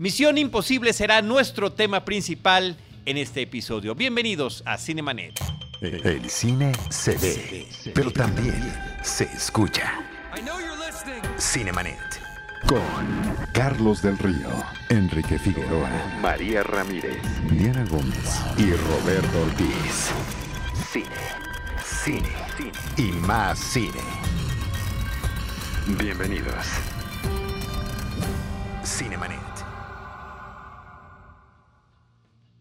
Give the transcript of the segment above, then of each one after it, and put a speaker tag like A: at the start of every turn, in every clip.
A: Misión Imposible será nuestro tema principal en este episodio. Bienvenidos a Cinemanet.
B: El cine se ve, pero también se escucha. Cinemanet. Con Carlos del Río, Enrique Figueroa, María Ramírez, Diana Gómez y Roberto Ortiz. Cine, cine, cine y más cine. Bienvenidos. Cinemanet.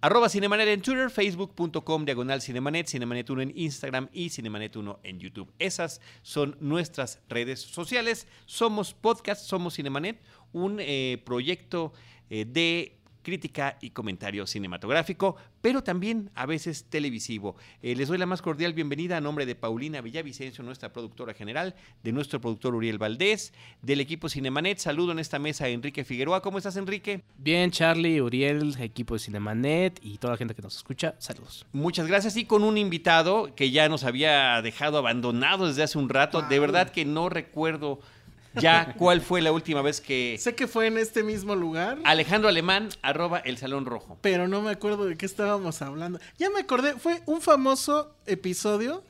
A: Arroba Cinemanet en Twitter, facebook.com, diagonal Cinemanet, Cinemanet 1 en Instagram y Cinemanet 1 en YouTube. Esas son nuestras redes sociales. Somos podcast, somos Cinemanet, un eh, proyecto eh, de crítica y comentario cinematográfico, pero también a veces televisivo. Eh, les doy la más cordial bienvenida a nombre de Paulina Villavicencio, nuestra productora general, de nuestro productor Uriel Valdés, del equipo Cinemanet. Saludo en esta mesa a Enrique Figueroa. ¿Cómo estás, Enrique?
C: Bien, Charlie, Uriel, equipo de Cinemanet y toda la gente que nos escucha. Saludos.
A: Muchas gracias. Y con un invitado que ya nos había dejado abandonado desde hace un rato. De verdad que no recuerdo ya cuál fue la última vez que...
D: Sé que fue en este mismo lugar.
A: Alejandro Alemán, arroba el Salón Rojo.
D: Pero no me acuerdo de qué estábamos hablando. Ya me acordé, fue un famoso episodio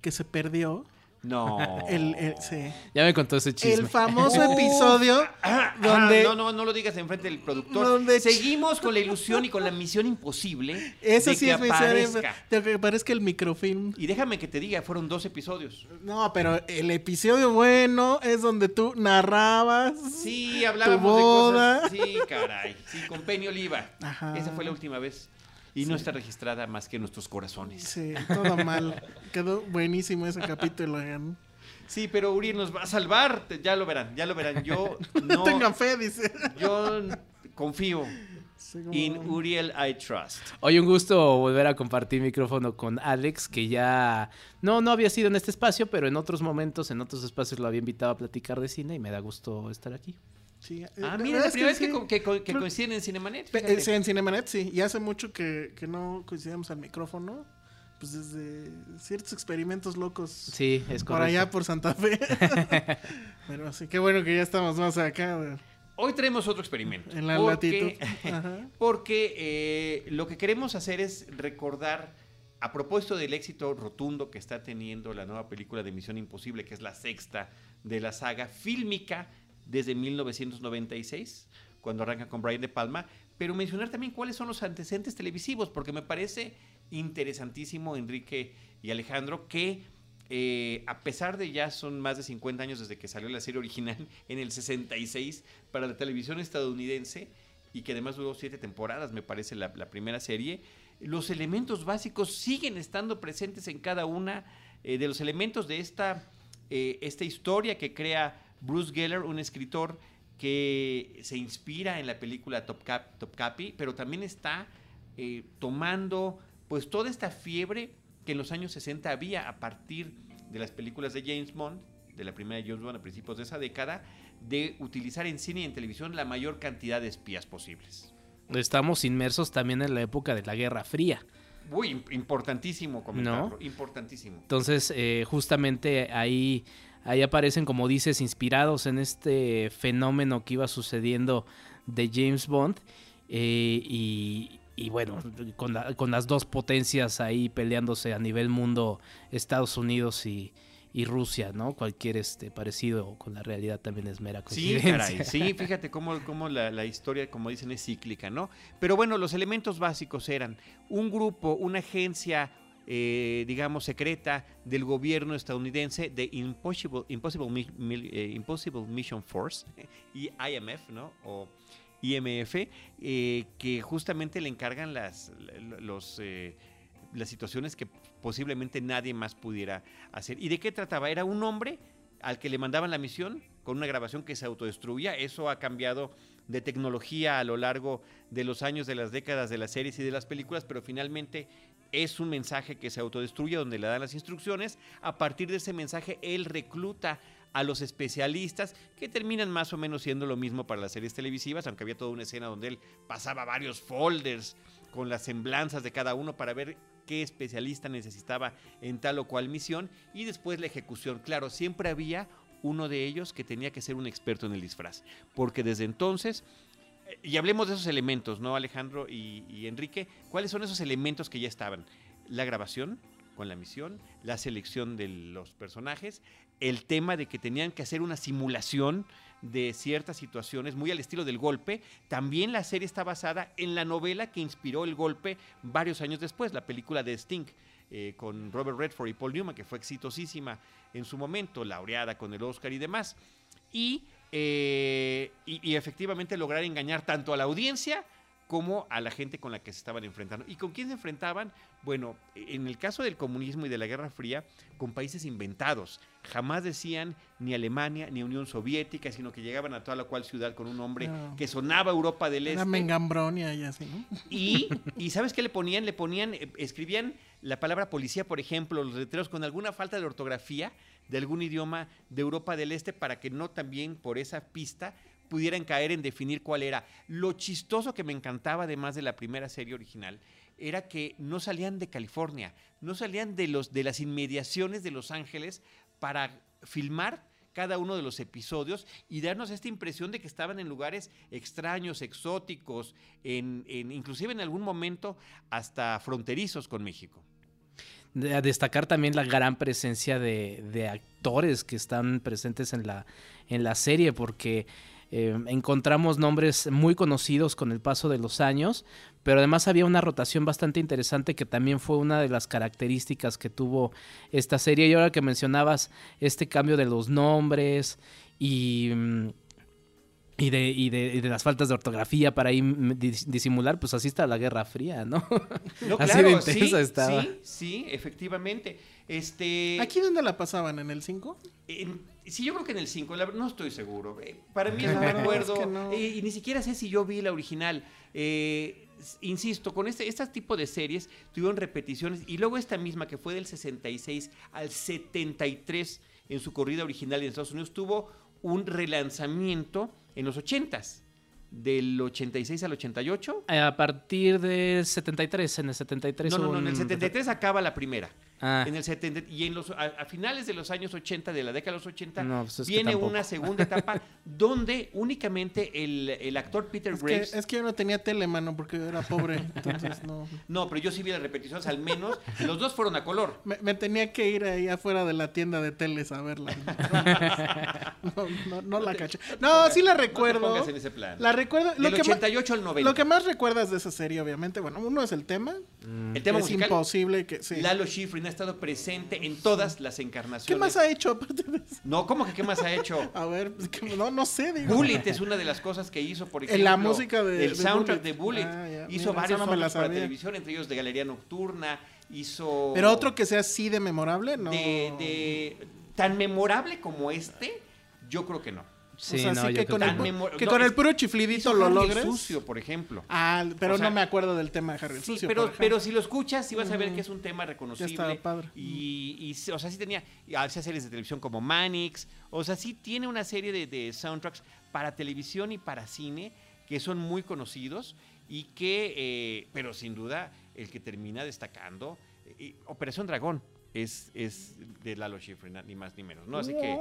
D: que se perdió.
A: No.
D: El, el- sí.
C: Ya me contó ese chisme.
D: El famoso episodio
A: Ah,
D: donde...
A: no, no, no lo digas enfrente del productor.
D: Donde-
A: Seguimos con la ilusión y con la misión imposible
D: Eso
A: de
D: sí
A: que
D: es mi serie,
A: aparezca.
D: de que aparezca el microfilm.
A: Y déjame que te diga, fueron dos episodios.
D: No, pero el episodio bueno es donde tú narrabas.
A: Sí, hablábamos
D: Tu boda.
A: de cosas. Sí, caray. Sí, con Penny Oliva.
D: Ajá.
A: Esa fue la última vez. Y no está registrada más que en nuestros corazones.
D: Sí, todo mal. Quedó buenísimo ese capítulo. oigan.
A: Sí, pero Uriel nos va a salvar. Ya lo verán, ya lo verán. Yo
D: No
A: no.
D: tengan fe, dice.
A: Yo confío.
D: Sí,
A: Uriel I trust.
C: Hoy un gusto volver a compartir micrófono con Alex, que ya no, no había sido en este espacio, pero en otros momentos, en otros espacios lo había invitado a platicar de cine y me da gusto estar aquí.
D: Sí, eh,
A: Ah,
D: la
A: mira, la
D: es
A: primera vez que,
D: sí.
A: que que
D: Creo-
A: coinciden en Cinemanet.
D: Sí, en Cinemanet sí. Y hace mucho que, que no coincidíamos al micrófono. Pues desde ciertos experimentos locos
C: Sí, es
D: por
C: correcto.
D: allá por Santa Fe. Pero sí, qué bueno que ya estamos más acá.
A: Hoy traemos otro experimento.
D: En la
A: porque,
D: latitud. Ajá.
A: porque eh, lo que queremos hacer es recordar, a propósito del éxito rotundo que está teniendo la nueva película de Misión Imposible, que es la sexta de la saga fílmica desde 1996, cuando arranca con Brian De Palma, pero mencionar también cuáles son los antecedentes televisivos, porque me parece interesantísimo, Enrique y Alejandro, que eh, a pesar de ya son más de 50 años desde que salió la serie original en el 66 para la televisión estadounidense y que además duró siete temporadas, me parece, la, primera serie, los elementos básicos siguen estando presentes en cada una eh, de los elementos de esta, eh, esta historia que crea Bruce Geller, un escritor que se inspira en la película Top Cap, Topkapi, pero también está eh, tomando pues toda esta fiebre que en los años 60 había a partir de las películas de James Bond, de la primera de James Bond a principios de esa década, de utilizar en cine y en televisión la mayor cantidad de espías posibles.
C: Estamos inmersos también en la época de la Guerra Fría.
A: Im- importantísimo comentarlo, importantísimo.
C: Entonces, eh, justamente ahí, ahí aparecen, como dices, inspirados en este fenómeno que iba sucediendo de James Bond. eh, y, y bueno, con, la- con las dos potencias ahí peleándose a nivel mundo, Estados Unidos y, y Rusia, ¿no? Cualquier este parecido con la realidad también es mera
A: Sí,
C: coincidencia.
A: caray, sí, fíjate cómo, cómo la, la historia, como dicen, es cíclica, ¿no? Pero bueno, los elementos básicos eran un grupo, una agencia, eh, digamos, secreta del gobierno estadounidense de Impossible, Impossible, eh, Impossible Mission Force, y IMF, ¿no? O IMF, eh, que justamente le encargan las, los... eh, las situaciones que posiblemente nadie más pudiera hacer. ¿Y de qué trataba? Era un hombre al que le mandaban la misión con una grabación que se autodestruía. Eso ha cambiado de tecnología a lo largo de los años, de las décadas de las series y de las películas, pero finalmente es un mensaje que se autodestruye donde le dan las instrucciones. A partir de ese mensaje, él recluta a los especialistas que terminan más o menos siendo lo mismo para las series televisivas, aunque había toda una escena donde él pasaba varios folders con las semblanzas de cada uno para ver qué especialista necesitaba en tal o cual misión y después la ejecución. Claro, siempre había uno de ellos que tenía que ser un experto en el disfraz, porque desde entonces Y hablemos de esos elementos, ¿no, Alejandro y, y Enrique? ¿Cuáles son esos elementos que ya estaban? La grabación con la misión, la selección de los personajes, el tema de que tenían que hacer una simulación de ciertas situaciones, muy al estilo del golpe. También la serie está basada en la novela que inspiró el golpe varios años después, la película de Sting. Eh, con Robert Redford y Paul Newman, que fue exitosísima en su momento, laureada con el Oscar y demás. Y, eh, y, y efectivamente lograr engañar tanto a la audiencia como a la gente con la que se estaban enfrentando. ¿Y con quién se enfrentaban? Bueno, en el caso del comunismo y de la Guerra Fría, con países inventados. Jamás decían ni Alemania ni Unión Soviética, sino que llegaban a toda la cual ciudad con un nombre
D: No.
A: que sonaba Europa del
D: Era
A: Este.
D: Mengambronia y así, ¿no?
A: Y, y ¿sabes qué le ponían? Le ponían, eh, escribían la palabra policía, por ejemplo, los letreros con alguna falta de ortografía de algún idioma de Europa del Este para que no también por esa pista pudieran caer en definir cuál era. Lo chistoso que me encantaba, además de la primera serie original, era que no salían de California, no salían de, los, de las inmediaciones de Los Ángeles para filmar cada uno de los episodios y darnos esta impresión de que estaban en lugares extraños, exóticos, en, inclusive en algún momento hasta fronterizos con México.
C: A destacar también la gran presencia de, de actores que están presentes en la, en la serie, porque eh, encontramos nombres muy conocidos con el paso de los años, pero además había una rotación bastante interesante que también fue una de las características que tuvo esta serie. Y ahora que mencionabas este cambio de los nombres y... y de, y, de, y de las faltas de ortografía para ahí dis- disimular, pues así está la Guerra Fría, ¿no?
A: No,
C: Así de intensa estaba.
A: Sí, sí, efectivamente. Este,
D: ¿Aquí dónde la pasaban? ¿En el 5?
A: en- sí, yo creo que en el 5, no estoy seguro. Eh, para mí
D: No,
A: no me
D: es
A: acuerdo.
D: que no.
A: eh, y ni siquiera sé si yo vi la original. Eh, insisto, con este, este tipo de series tuvieron repeticiones y luego esta misma que fue del 66 al 73 en su corrida original en Estados Unidos tuvo un relanzamiento en los 80s, del 86 al 88.
C: A partir del 73, en el 73
A: No, no, no, en el
C: un-
A: 73 acaba la primera.
C: Ah,
A: En el 70, y en los, a, a finales de los años 80, de la década de los 80,
C: No, pues es que
A: viene una segunda etapa donde únicamente el, el actor Peter
D: Es que,
A: Graves.
D: es que yo no tenía tele, mano, porque era pobre. Entonces no.
A: No, pero yo sí vi las repeticiones, al menos. Los dos fueron a color.
D: Me, me tenía que ir ahí afuera de la tienda de teles a verla. No, no, no la caché. No, sí la recuerdo.
A: pongas en ese plan.
D: La recuerdo. Lo
A: Del
D: que, ma-
A: 88 al 90.
D: lo que más recuerdas de esa serie, obviamente, bueno, uno es el tema.
A: El tema
D: es
A: musical.
D: imposible que. Sí.
A: Lalo Schifrin ha estado presente en todas las
D: ¿Qué
A: encarnaciones.
D: más ha hecho aparte de eso?
A: No, ¿cómo que qué más ha hecho?
D: A ver, no, no sé, digo.
A: Bullet es una de las cosas que hizo, por
D: En
A: ejemplo.
D: la música de-
A: El
D: de
A: soundtrack
D: Bullet.
A: de Bullet.
D: Ah, ya.
A: Hizo
D: Mira,
A: varios
D: no
A: soundtracks para televisión, entre ellos de Galería Nocturna. Hizo.
D: Pero otro que sea así de memorable, no.
A: de, de- tan memorable como este, yo creo que no.
C: Sí,
D: o sea,
C: no,
D: sí
C: yo
D: que
C: creo
D: con, el, que
A: no,
D: con puro chiflidito lo
A: Harry el
D: logres.
A: sucio, por ejemplo.
D: Ah, pero
A: O sea,
D: no me acuerdo del tema de Harry el
A: Sí,
D: Sucio.
A: pero, pero si lo escuchas, sí vas a ver que es un tema reconocible.
D: estaba padre.
A: Y, y o sea, sí tenía, hacía series de televisión como Manix. O sea, sí tiene una serie de, de soundtracks para televisión y para cine que son muy conocidos y que, eh, pero sin duda, el que termina destacando, eh, Operación Dragón es, es de Lalo Schifrin, ni más ni menos, ¿no? Así que,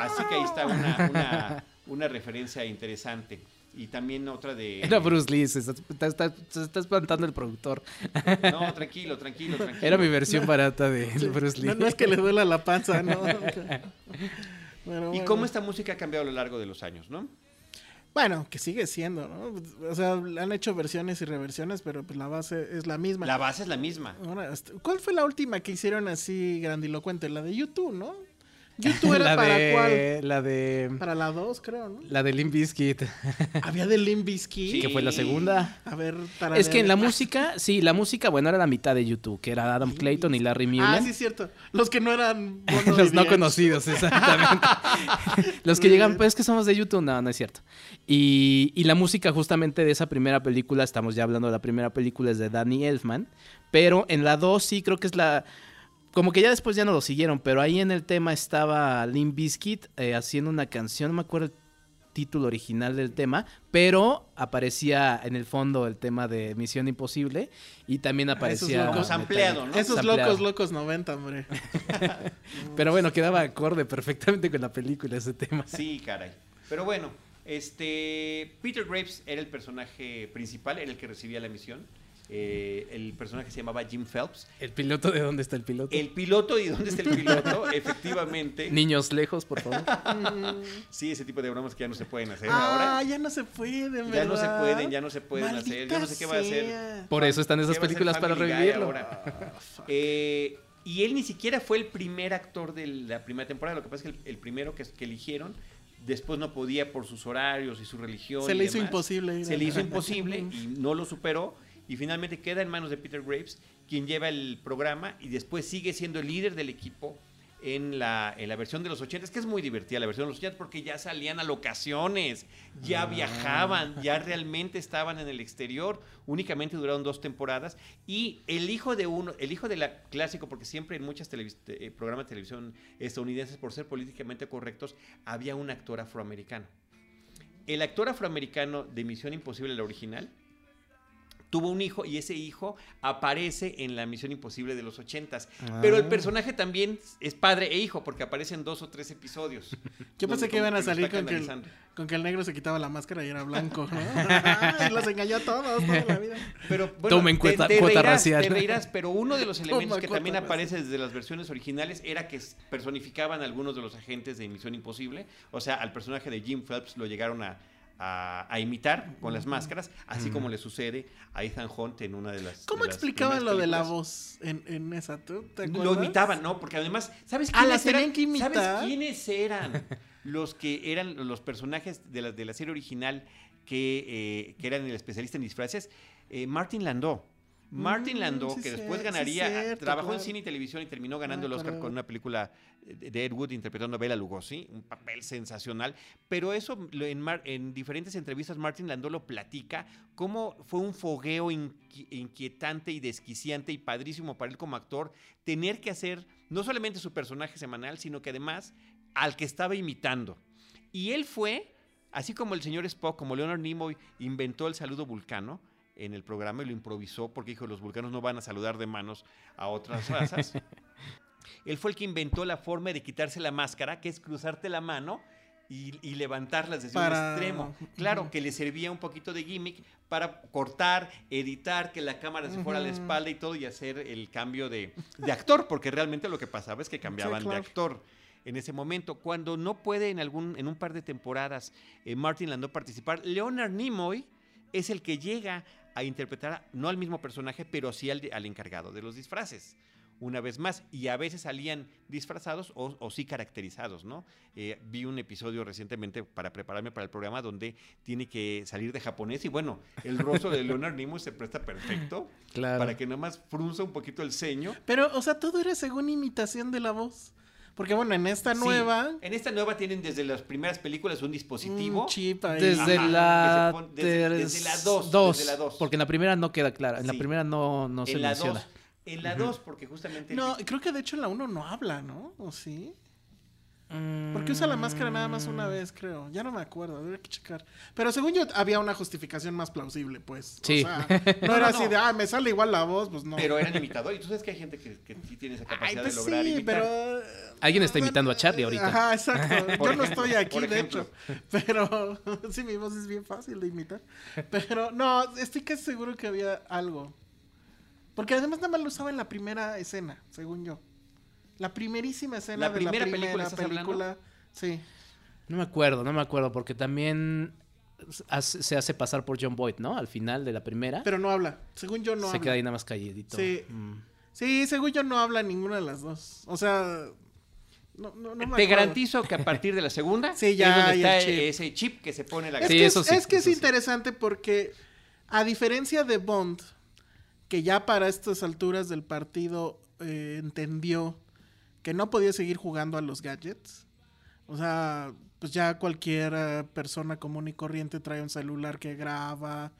A: así que ahí está una, una, una referencia interesante. Y también otra de...
C: Era Bruce Lee, se está, está- está- se está espantando el productor.
A: No, tranquilo, tranquilo, tranquilo.
C: Era mi versión barata de
D: Sí,
C: Bruce Lee.
D: No, no es que le duela la panza, ¿no? Pero
A: ¿Y
D: bueno.
A: cómo esta música ha cambiado a lo largo de los años, no?
D: Bueno, que sigue siendo, ¿no? O sea, han hecho versiones y reversiones, pero pues la base es la misma.
A: La base es la misma.
D: Ahora, ¿Cuál fue la última que hicieron así grandilocuente? La de YouTube, ¿no? YouTube era
C: la
D: para
C: de,
D: cuál?
C: La de.
D: Para la 2, creo, ¿no?
C: La de Limp Bizkit.
D: Había de Limp Bizkit.
A: Sí.
C: Que fue la segunda.
D: A ver, para
C: Es que en la
D: música
C: música, sí, la música, bueno, era la mitad de YouTube, que era Adam Clayton y Larry Mullen.
D: Ah, sí, es cierto. Los que no eran.
C: Los no conocidos, exactamente. Los que llegan, pues es que somos de YouTube, no, no es cierto. Y, y la música justamente de esa primera película, estamos ya hablando de la primera película, es de Danny Elfman, pero en la 2 sí creo que es la... Como que ya después ya no lo siguieron, pero ahí en el tema estaba Limp Bizkit eh, haciendo una canción, no me acuerdo el título original del tema, pero aparecía en el fondo el tema de Misión Imposible y también aparecía...
D: locos.
A: Como sampleado, ¿no?
D: Esos
C: Sampleado.
D: locos, locos 90, hombre.
C: Pero bueno, quedaba acorde perfectamente con la película ese tema.
A: Sí, caray. Pero bueno, Este, Peter Graves era el personaje principal, era el que recibía la misión. Eh, el personaje se llamaba Jim Phelps.
C: ¿El piloto de dónde está el piloto?
A: El piloto y dónde está el piloto, efectivamente.
C: Niños lejos, por favor.
A: sí, ese tipo de bromas que ya no se pueden hacer
D: ah,
A: ahora.
D: ya no se pueden,
A: Ya no se pueden, ya no se pueden hacer. Yo no sé qué va a hacer.
C: Por eso están esas películas para revivirlo.
A: Ahora. eh, y él ni siquiera fue el primer actor de la primera temporada. Lo que pasa es que el, el primero que, que, eligieron, después no podía por sus horarios y su religión.
D: Se le hizo imposible.
A: Se le hizo imposible y no lo superó. Y finalmente queda en manos de Peter Graves, quien lleva el programa y después sigue siendo el líder del equipo en la, en la versión de los 80, que es muy divertida la versión de los 80 porque ya salían a locaciones, ya ah. viajaban, ya realmente estaban en el exterior, únicamente duraron dos temporadas y el hijo de uno, el hijo de la clásico, porque siempre en muchos eh, programas de televisión estadounidenses, por ser políticamente correctos, había un actor afroamericano. El actor afroamericano de Misión Imposible, la original, tuvo un hijo y ese hijo aparece en la Misión Imposible de los ochentas. Pero el ah. personaje también es padre e hijo porque aparece en dos o tres episodios.
D: Yo pensé que iban a salir con que, el, con que, el, negro se quitaba la máscara y era blanco. y los engañó a todos toda la vida.
A: Pero bueno, Tomen cuota, te, reirás, pero uno de los elementos que también aparece desde las versiones originales era que personificaban a algunos de los agentes de Misión Imposible. O sea, al personaje de Jim Phelps lo llegaron a a, imitar con las máscaras, así como le sucede a Ethan Hunt en una de las.
D: ¿Cómo explicaban lo de la voz en, en esa? ¿tú te
A: Lo imitaban, ¿no? Porque además, ¿sabes
D: ah, quiénes eran? Que imitar?
A: ¿Sabes quiénes eran los que eran los personajes de la, de la serie original que, eh, que eran el especialista en disfraces? Eh, Martin Landau. Martin mm, Landau, que después ganaría, trabajó en cine y televisión y terminó ganando el Oscar con una película de Ed Wood interpretando a Bela Lugosi, un papel sensacional, pero eso en, en diferentes entrevistas Martin Landau lo platica, cómo fue un fogueo inquietante y desquiciante y padrísimo para él como actor tener que hacer no solamente su personaje semanal, sino que además al que estaba imitando. Y él fue, así como el señor Spock, como Leonard Nimoy inventó el saludo vulcano, en el programa y lo improvisó porque dijo, los vulcanos no van a saludar de manos a otras razas. Él fue el que inventó la forma de quitarse la máscara, que es cruzarte la mano y, y levantarlas desde un extremo. Claro, que le servía un poquito de gimmick para cortar, editar, que la cámara se fuera a la espalda y todo y hacer el cambio de, de actor, porque realmente lo que pasaba es que cambiaban de actor en ese momento. Cuando no puede en algún en un par de temporadas eh, Martin Landau participar, Leonard Nimoy es el que llega a interpretar no al mismo personaje, pero sí al, al encargado de los disfraces una vez más. Y a veces salían disfrazados o, sí caracterizados, ¿no? Eh, vi un episodio recientemente para prepararme para el programa donde tiene que salir de japonés y bueno, el rostro de Leonard Nimoy se presta perfecto para que nada más frunza un poquito el ceño.
D: Pero, o sea, todo era según imitación de la voz. Porque bueno, en esta nueva.
A: en esta nueva tienen desde las primeras películas un dispositivo.
C: Un chip ahí. Desde, la desde, la 2. Porque en la primera no queda clara. En la primera no, no se menciona.
A: En la 2, porque justamente.
D: No, creo que de hecho en la 1 no habla, ¿no? ¿O sí? Porque usa la máscara nada más una vez, creo. Ya no me acuerdo, habría que checar. Pero según yo, había una justificación más plausible, pues.
C: Sí.
D: O sea, no era así de, ah, me sale igual la voz, pues no.
A: Pero eran imitadores. Y tú sabes que hay gente que, que sí tiene esa capacidad pues de lograr sí, pero.
C: Alguien está imitando a Charlie ahorita.
D: Ajá, exacto. yo no estoy aquí, de hecho. Pero sí, mi voz es bien fácil de imitar. Pero no, estoy casi seguro que había algo. Porque además nada más lo usaba en la primera escena, según yo. La primerísima escena de la primera película. película sí.
C: No me acuerdo, no me acuerdo, porque también se hace pasar por John Boyd, ¿no? Al final de la primera.
D: Pero no habla. Según yo no
C: se
D: habla. Se
C: queda ahí nada más calladito.
D: Sí. Mm. Sí, según yo no habla ninguna de las dos. O sea, no, no, no
A: Te garantizo que a partir de la segunda
D: sí, ya
A: es está ese chip que se pone la
D: es que, eso sí, es que es interesante porque a diferencia de Bond, que ya para estas alturas del partido eh, entendió que no podía seguir jugando a los gadgets. O sea, pues ya cualquier persona común y corriente trae un celular que graba,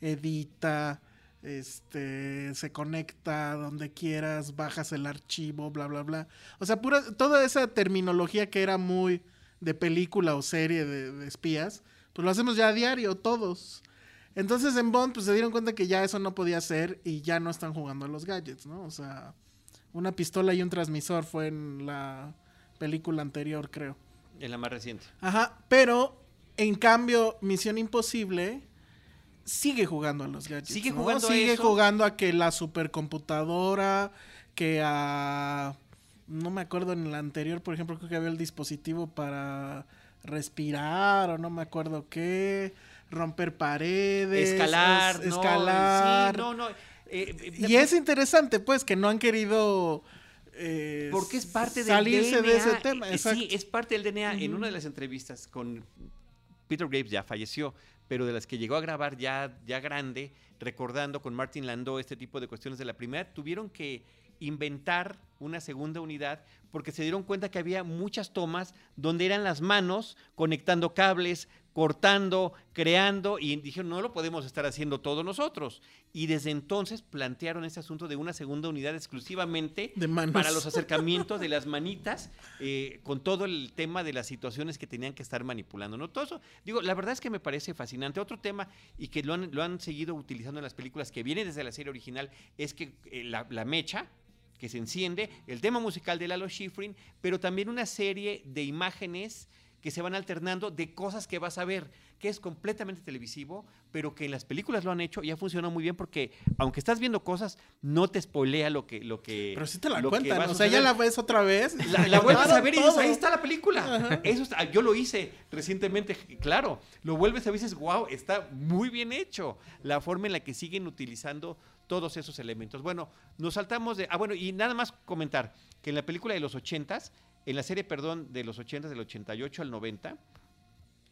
D: edita, este, se conecta donde quieras, bajas el archivo, bla, bla, bla. O sea, pura, toda esa terminología que era muy de película o serie de, de espías, pues lo hacemos ya a diario, todos. Entonces en Bond pues se dieron cuenta que ya eso no podía ser y ya no están jugando a los gadgets, ¿no? O sea, una pistola y un transmisor fue en la película anterior, creo.
A: En la más reciente.
D: Ajá, pero En cambio, Misión Imposible sigue jugando a los gadgets.
A: Sigue
D: ¿no?
A: jugando a
D: Sigue
A: eso.
D: jugando a que la supercomputadora, que a. No me acuerdo en el anterior, por ejemplo, creo que había el dispositivo para respirar o no me acuerdo qué, romper paredes,
A: escalar,
D: es-
A: no,
D: escalar.
A: sí, no, no. eh, eh,
D: Y es interesante, pues, que no han querido eh,
A: Porque es parte del
D: salirse
A: DNA.
D: de ese tema. exacto.
A: Sí, es parte del DNA. En una de las entrevistas con Peter Graves ya falleció, pero de las que llegó a grabar ya, ya grande, recordando con Martin Landau este tipo de cuestiones de la primera, tuvieron que inventar una segunda unidad porque se dieron cuenta que había muchas tomas donde eran las manos conectando cables, cortando, creando y dijeron no lo podemos estar haciendo todos nosotros. Y desde entonces plantearon ese asunto de una segunda unidad exclusivamente
D: De
A: para los acercamientos de las manitas eh, con todo el tema de las situaciones que tenían que estar manipulando. ¿no? Todo eso, digo, la verdad es que me parece fascinante. Otro tema y que lo han, lo han seguido utilizando en las películas que viene desde la serie original es que eh, la, la mecha que se enciende, el tema musical de Lalo Schifrin, pero también una serie de imágenes que se van alternando de cosas que vas a ver, que es completamente televisivo, pero que en las películas lo han hecho y ha funcionado muy bien porque aunque estás viendo cosas, no te spoilea lo que lo que
D: Pero sí te la cuentan, o sea, ya la ves otra vez.
A: La, la vuelves a ver y dices, ahí está la película. Eso está- yo lo hice recientemente, claro. Lo vuelves a ver y dices, wow, está muy bien hecho. La forma en la que siguen utilizando todos esos elementos. Bueno, nos saltamos de... Ah, bueno, y nada más comentar que en la película de los 80s, en la serie, perdón, de los 80s, del 88 al 90,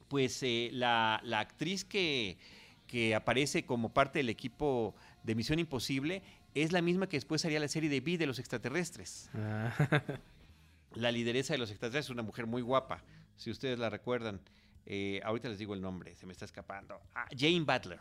A: pues eh, la, la actriz que, que aparece como parte del equipo de Misión Imposible es la misma que después haría la serie de V de los extraterrestres.
C: Ah,
A: La lideresa de los extraterrestres, una mujer muy guapa, si ustedes la recuerdan. Eh, ahorita les digo el nombre, se me está escapando. Ah, Jane Butler.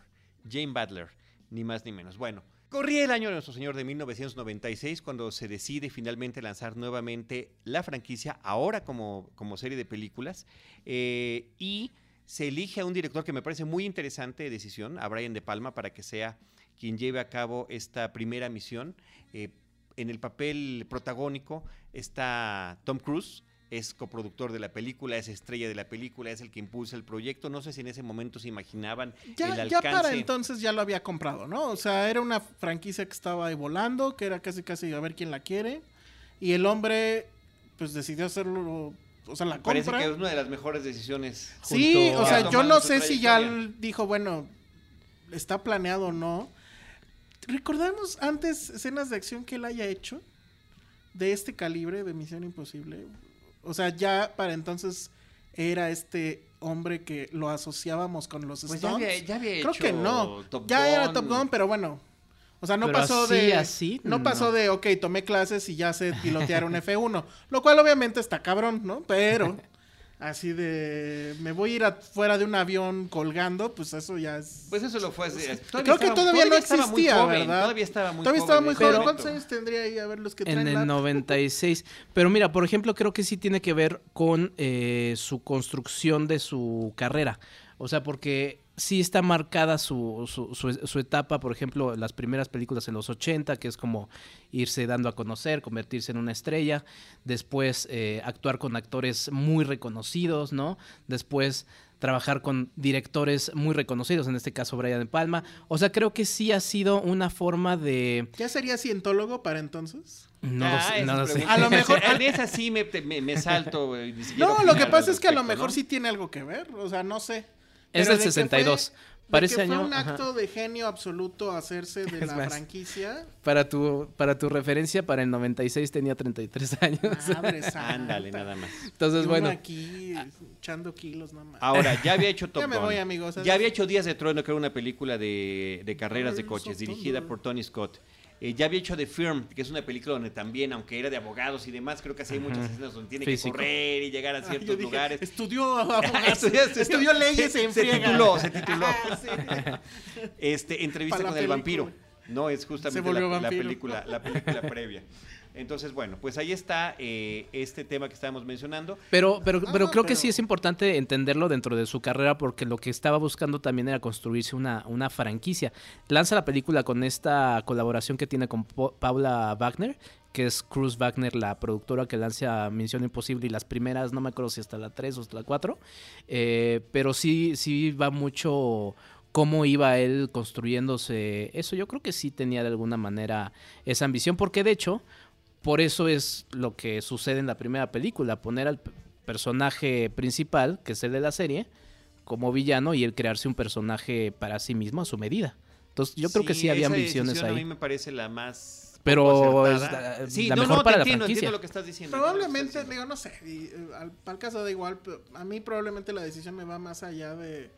A: Jane Butler, ni más ni menos. Bueno, corría el año de nuestro Señor de 1996 cuando se decide finalmente lanzar nuevamente la franquicia, ahora como, como serie de películas, eh, y se elige a un director que me parece muy interesante de decisión, a Brian De Palma, para que sea quien lleve a cabo esta primera misión. Eh, en el papel protagónico está Tom Cruise, es coproductor de la película, es estrella de la película, es el que impulsa el proyecto. No sé si en ese momento se imaginaban
D: Ya,
A: el
D: ya
A: alcance.
D: para entonces ya lo había comprado, ¿no? O sea, era una franquicia que estaba ahí volando, que era casi casi a ver quién la quiere. Y el hombre, pues decidió hacerlo, o sea, la
A: Parece
D: compra.
A: que es una de las mejores decisiones.
D: Sí, o sea, yo no sé si ya dijo, bueno, está planeado o no. ¿Recordamos antes escenas de acción que él haya hecho? De este calibre de Misión Imposible. O sea, ya para entonces era este hombre que lo asociábamos con los
A: Pues ya
D: stunts.
A: había, ya había
D: Creo
A: hecho
D: que no.
A: Top
D: ya era. Top Gun, pero bueno. O sea, no
C: Pero
D: pasó
C: así,
D: de.
C: así,
D: no,
C: no.
D: pasó de, ok, tomé clases y ya sé pilotear un F1. Lo cual obviamente está cabrón, ¿no? Pero. Así de. Me voy a ir afuera de un avión colgando, pues eso ya es.
A: Pues eso lo fue. hace-
D: Creo que todavía no existía,
A: joven,
D: ¿verdad?
A: Todavía estaba muy
D: Todavía
A: joven.
D: estaba muy joven.
C: Pero-
D: ¿Cuántos años tendría ahí? A ver los que traen
C: en el
D: la-
C: 96. Pero mira, por ejemplo, creo que sí tiene que ver con eh, su construcción de su carrera. O sea, porque sí está marcada su, su, su- su etapa, por ejemplo, las primeras películas en los 80, que es como irse dando a conocer, convertirse en una estrella. Después eh, actuar con actores muy reconocidos, ¿no? Después trabajar con directores muy reconocidos, en este caso Brian De Palma. O sea, creo que sí ha sido una forma de...
D: ¿Ya sería cientólogo para entonces?
C: No lo
A: Ah,
C: sé, no lo sé.
D: A lo mejor-
A: En esa sí me, me, me salto.
D: No, lo que pasa es que a lo mejor
A: ¿no?
D: sí tiene algo que ver. O sea, no sé.
C: Es del
D: de que
C: 62.
D: fue- de
C: Para ese
D: que fue
C: año,
D: un
C: ajá.
D: acto de genio absoluto hacerse de
C: Es
D: la
C: más.
D: franquicia.
C: Para tu, para tu referencia, para el 96 tenía 33 años.
A: Ándale, nada más.
C: Entonces,
D: Y uno
C: bueno,
D: aquí echando kilos nomás.
A: Ahora, ya había hecho Top
D: Ya me voy, amigos.
A: Ya había hecho Días de Trueno, que era una película de, de carreras de coches, dirigida por Tony Scott. Eh, ya había hecho The Firm, que es una película donde también, aunque era de abogados y demás, creo que así hay muchas escenas donde tiene
C: Físico.
A: que correr y llegar a
D: Ah,
A: ciertos
D: dije,
A: lugares.
D: Estudió, abogado,
A: Estudió-
D: estudió, leyes
A: se-
D: en
A: se tituló, se tituló.
D: Ah, sí.
A: Este, entrevista con el vampiro. No, es justamente la, película, la película previa. Entonces, bueno, pues ahí está eh, este tema que estábamos mencionando.
C: Pero, pero, pero creo que sí es importante entenderlo dentro de su carrera porque lo que estaba buscando también era construirse una, una franquicia. Lanza la película con esta colaboración que tiene con Paula Wagner, que es Cruz Wagner, la productora que lanza Misión Imposible y las primeras, no me acuerdo si hasta la 3 o hasta la 4, eh, pero sí, sí va mucho cómo iba él construyéndose eso. Yo creo que sí tenía de alguna manera esa ambición, porque de hecho por eso es lo que sucede en la primera película, poner al personaje principal, que es el de la serie, como villano y el crearse un personaje para sí mismo a su medida. Entonces yo creo que sí había ambiciones ahí. A
A: mí me parece la más
C: pero es la,
A: sí, no, mejor para la franquicia. lo que estás diciendo.
D: Probablemente, digo, no sé, y, eh, al, caso da igual, pero a mí probablemente la decisión me va más allá de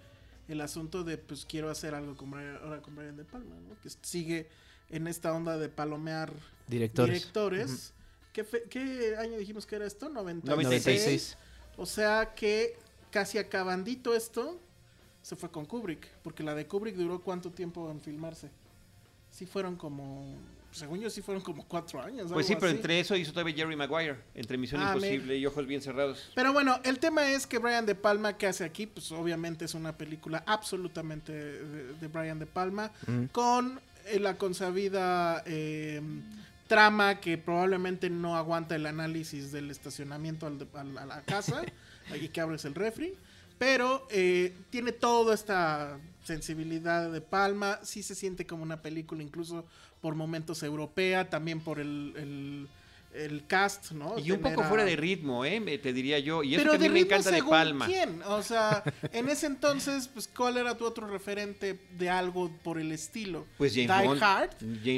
D: el asunto de pues quiero hacer algo con ahora con Brian De Palma, ¿no? Que sigue en esta onda de palomear directores. ¿Qué, año dijimos que era esto? 96. O sea que casi acabandito esto se fue con Kubrick, porque la de Kubrick duró cuánto tiempo en filmarse. Sí fueron como, según yo sí fueron como cuatro años.
A: Pues sí, pero entre eso hizo todavía Jerry Maguire, entre Misión ah, Imposible y Ojos Bien Cerrados.
D: Pero bueno, el tema es que Brian De Palma, que hace aquí? Pues obviamente es una película absolutamente de, Brian De Palma, con eh, la consabida eh, trama que probablemente no aguanta el análisis del estacionamiento a la casa y que abres el refri. Pero eh, tiene toda esta sensibilidad de Palma. Sí se siente como una película, incluso por momentos europea, también por el el cast, ¿no?
A: Y un poco fuera de ritmo, ¿eh? Te diría yo. Y eso que a mí me encanta de Palma.
D: ¿Quién? O sea, en ese entonces, pues, ¿cuál era tu otro referente de algo por el estilo?
A: Pues James Die Bond.
D: Hard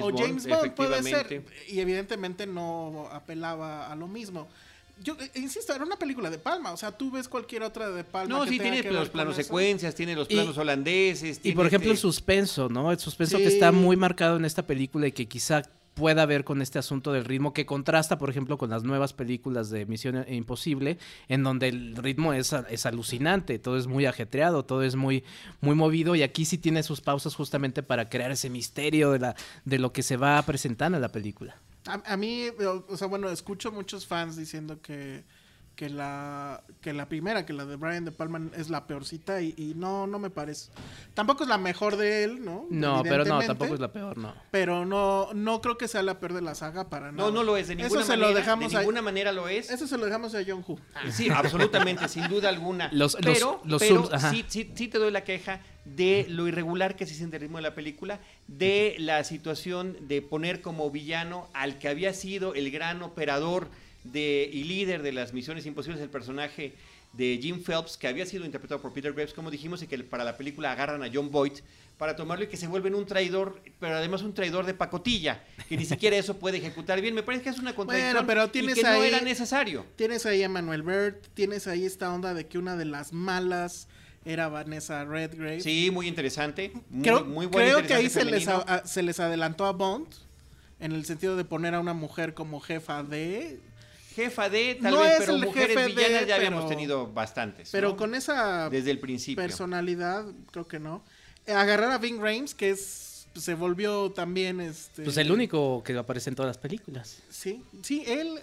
D: o James Bond, puede ser. Y evidentemente no apelaba a lo mismo. Yo eh, insisto, era una película de Palma, o sea, tú ves cualquier otra de Palma.
A: No, sí, tiene los planos secuencias, tiene los planos holandeses.
C: y por ejemplo, el suspenso, ¿no? El suspenso que está muy marcado en esta película y que quizá pueda ver con este asunto del ritmo que contrasta, por ejemplo, con las nuevas películas de Misión Imposible, en donde el ritmo es, es alucinante, todo es muy ajetreado, todo es muy, muy movido y aquí sí tiene sus pausas justamente para crear ese misterio de, la, de lo que se va presentando en la película.
D: A, a mí, o sea, bueno, escucho muchos fans diciendo que que la que la primera, que la de Brian De Palma es la peorcita y, y, no no me parece. Tampoco es la mejor de él, ¿no?
C: No, pero no, tampoco es la peor, no.
D: Pero no no creo que sea la peor de la saga para nada.
A: No, no lo es de ninguna eso manera. Se lo dejamos de ninguna manera lo es.
D: Eso se lo dejamos a John Hu.
A: Sí, absolutamente, sin duda alguna. Los, pero, los, pero sí, sí, sí te doy la queja de lo irregular que se siente el ritmo de la película, de la situación de poner como villano al que había sido el gran operador de, y líder de las misiones imposibles, el personaje de Jim Phelps, que había sido interpretado por Peter Graves, como dijimos, y que para la película agarran a John Boyd para tomarlo y que se vuelven un traidor, pero además un traidor de pacotilla, que ni siquiera eso puede ejecutar bien. Me parece que es una contradicción
D: pero tienes y que
A: no era necesario.
D: Tienes ahí a Manuel Burt, tienes ahí esta onda de que una de las malas era Vanessa Redgrave.
A: Sí, muy interesante. Muy,
D: creo,
A: muy
D: creo que ahí se les, se les adelantó a Bond, en el sentido de poner a una mujer como jefa de
A: jefa de, tal vez, pero mujeres villanas ya habíamos tenido bastantes.
D: Pero con esa
A: desde el principio.
D: personalidad, creo que no. Agarrar a Ving Rhames, que es se volvió también este
C: pues el único que aparece en todas las películas.
D: Sí sí él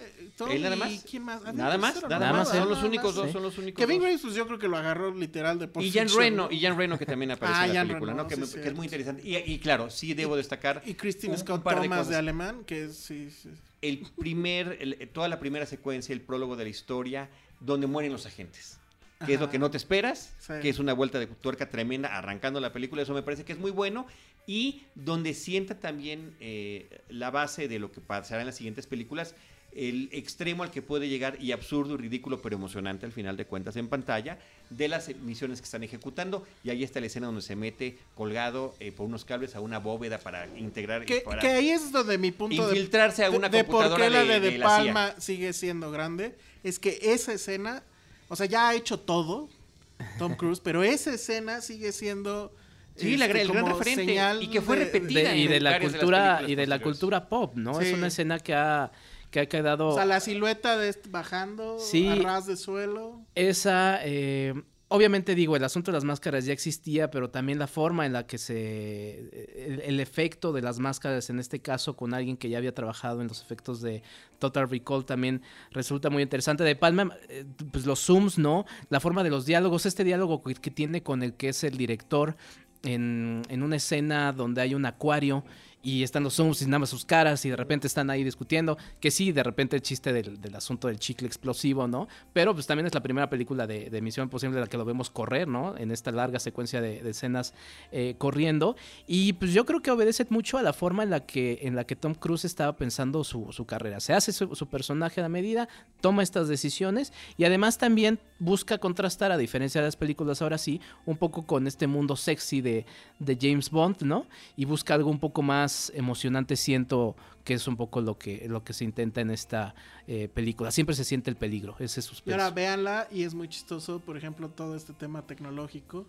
A: ¿Él nada más
D: quién más
A: nada más nada, más, son los únicos dos son los únicos
D: que Ving Rhames pues yo creo que lo agarró literal de por
A: y Jan Reno y Jan Reno que también aparece ah, en la película ¿no? que, es muy interesante. Y, claro sí debo destacar
D: y Christine Scott Thomas de, alemán que es sí, sí
A: el primer, toda la primera secuencia, el prólogo de la historia, donde mueren los agentes. Que es lo que no te esperas, que es una vuelta de tuerca tremenda arrancando la película, eso me parece que es muy bueno, y donde sienta también eh, la base de lo que pasará en las siguientes películas, el extremo al que puede llegar y absurdo y ridículo pero emocionante al final de cuentas en pantalla de las misiones que están ejecutando. Y ahí está la escena donde se mete colgado eh, por unos cables a una bóveda para integrar
D: que, que ahí es donde mi punto
A: infiltrarse
D: de,
A: a una de, computadora
D: por qué la de, de, Palma sigue siendo grande es que esa escena o sea ya ha hecho todo Tom Cruise pero esa escena sigue siendo
A: Sí, la, este, el gran referente y que fue repetida
C: y de la cultura y de la cultura pop, ¿no? Es una escena que ha que ha quedado...
D: O sea, la silueta de bajando a ras de suelo.
C: Esa, eh, obviamente digo, el asunto de las máscaras ya existía, pero también la forma en la que se... El, el, efecto de las máscaras, en este caso con alguien que ya había trabajado en los efectos de Total Recall, también resulta muy interesante. De Palma, eh, pues los zooms, ¿no? La forma de los diálogos, este diálogo que, que tiene con el que es el director en, en una escena donde hay un acuario y están los zooms y nada más sus caras y de repente están ahí discutiendo, que sí, de repente el chiste del, asunto del chicle explosivo, ¿no? Pero pues también es la primera película de, de Misión Imposible en la que lo vemos correr, ¿no? En esta larga secuencia de, escenas eh, corriendo. Y pues yo creo que obedece mucho a la forma en la que, en la que Tom Cruise estaba pensando su, carrera. Se hace su, personaje a la medida, toma estas decisiones y además también busca contrastar, a diferencia de las películas ahora sí, un poco con este mundo sexy de James Bond, ¿no? Y busca algo un poco más emocionante siento que es un poco lo que, lo que se intenta en esta eh, película. Siempre se siente el peligro, ese suspenso.
D: Y ahora véanla y es muy chistoso, por ejemplo, todo este tema tecnológico.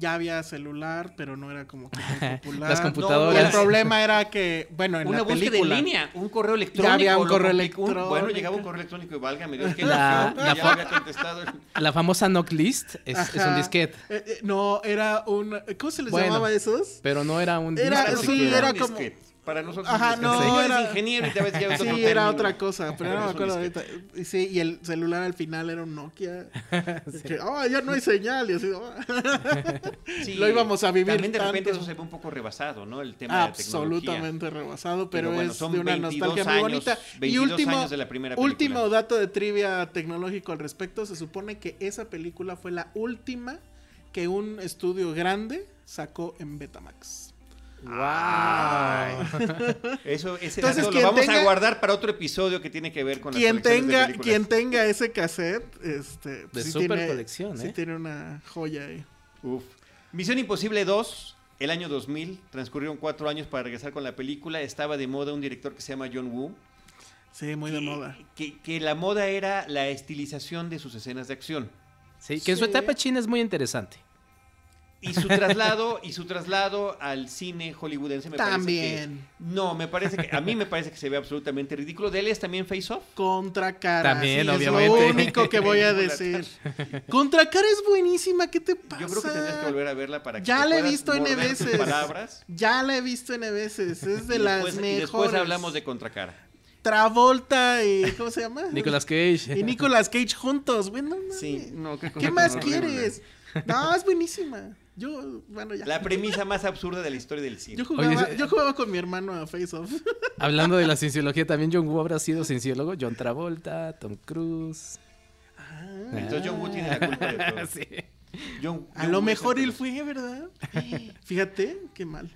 D: Ya había celular, pero no era como que muy popular.
C: Las computadoras.
D: No, y el problema era que, bueno, en
A: Una
D: la
A: búsqueda
D: película
A: en línea, un correo electrónico.
D: Ya había un correo.
A: Un-
D: electrónico.
A: bueno, llegaba un correo electrónico y válgame Dios, que
C: La-
A: la,
C: la
A: ya había contestado.
C: La famosa knock list es, es un disquete,
D: Eh, eh, no, era un... ¿Cómo se les
C: Bueno.
D: llamaba esos?
C: pero no era un
D: Era- sí,
C: siquiera.
D: era
A: un
D: como-
A: disquete. Para nosotros,
D: Ajá, no,
A: eres
D: era-
A: ingeniero y te ves ya
D: Sí,
A: otro
D: era
A: término.
D: otra cosa, pero no me acuerdo ahorita. Y Sí, y el celular al final era un Nokia. Que, "Ah, ya no hay señal. Y así.
A: Sí,
D: Lo íbamos a vivir
A: También de repente
D: tanto.
A: eso se ve un poco rebasado, ¿no? El tema de la tecnología.
D: Absolutamente rebasado, pero,
A: Pero bueno,
D: es de una
A: 22
D: nostalgia muy bonita. y
A: 22
D: último,
A: años de la primera película.
D: último dato de trivia tecnológico al respecto, se supone que esa película fue la última que un estudio grande sacó en Betamax.
A: Ay. Eso, ese
D: Entonces,
A: dato lo vamos
D: tenga-
A: a guardar para otro episodio que tiene que ver con las
D: Quien
A: de
D: tenga,
A: películas.
D: quien tenga ese cassette, este,
C: De
D: sí
C: super
D: tiene-
C: colección,
D: sí
C: ¿eh?
D: tiene una joya ahí.
A: Uf. Misión Imposible 2, el año 2000. Transcurrieron cuatro años para regresar con la película. Estaba de moda un director que se llama John Woo.
D: Sí, muy de
A: que-
D: moda.
A: Que, que la moda era la estilización de sus escenas de acción.
C: Sí, que en su
D: Sí.
C: etapa china es muy interesante.
A: Y su traslado, y su traslado al cine hollywoodense me
D: También.
A: parece que. No, me parece que. A mí me parece que se ve absolutamente ridículo. ¿De él es también Face Off?
D: Contra cara.
C: También,
D: sí, Es
C: obviamente.
D: lo único que voy a decir. Contra cara es buenísima. ¿Qué te pasa?
A: Yo creo que tendrías que volver a verla para que
D: Ya
A: te
D: la he visto N veces.
A: palabras.
D: Ya la he visto N veces. Es de
A: y
D: las
A: después, y
D: mejores.
A: después hablamos de Contracara.
D: Travolta y. ¿Cómo se llama?
C: Nicolas Cage.
D: Y Nicolas Cage juntos. Güey, no.
A: Sí, no, qué,
D: ¿Qué
A: cosa
D: más
A: horrible.
D: quieres? No, es buenísima. Yo, bueno, ya.
A: La premisa más absurda de la historia del
D: Yo
A: cine.
D: jugaba,
C: Oye, ese-
D: yo jugaba con mi hermano a Face Off.
C: Hablando de la cienciología, también John Woo habrá sido cienciólogo. John Travolta, Tom Cruise.
A: Entonces John Woo tiene la culpa de todo.
C: Sí.
A: John-
D: A lo
A: Woo
D: mejor él fue, ¿verdad? Fíjate, qué mal.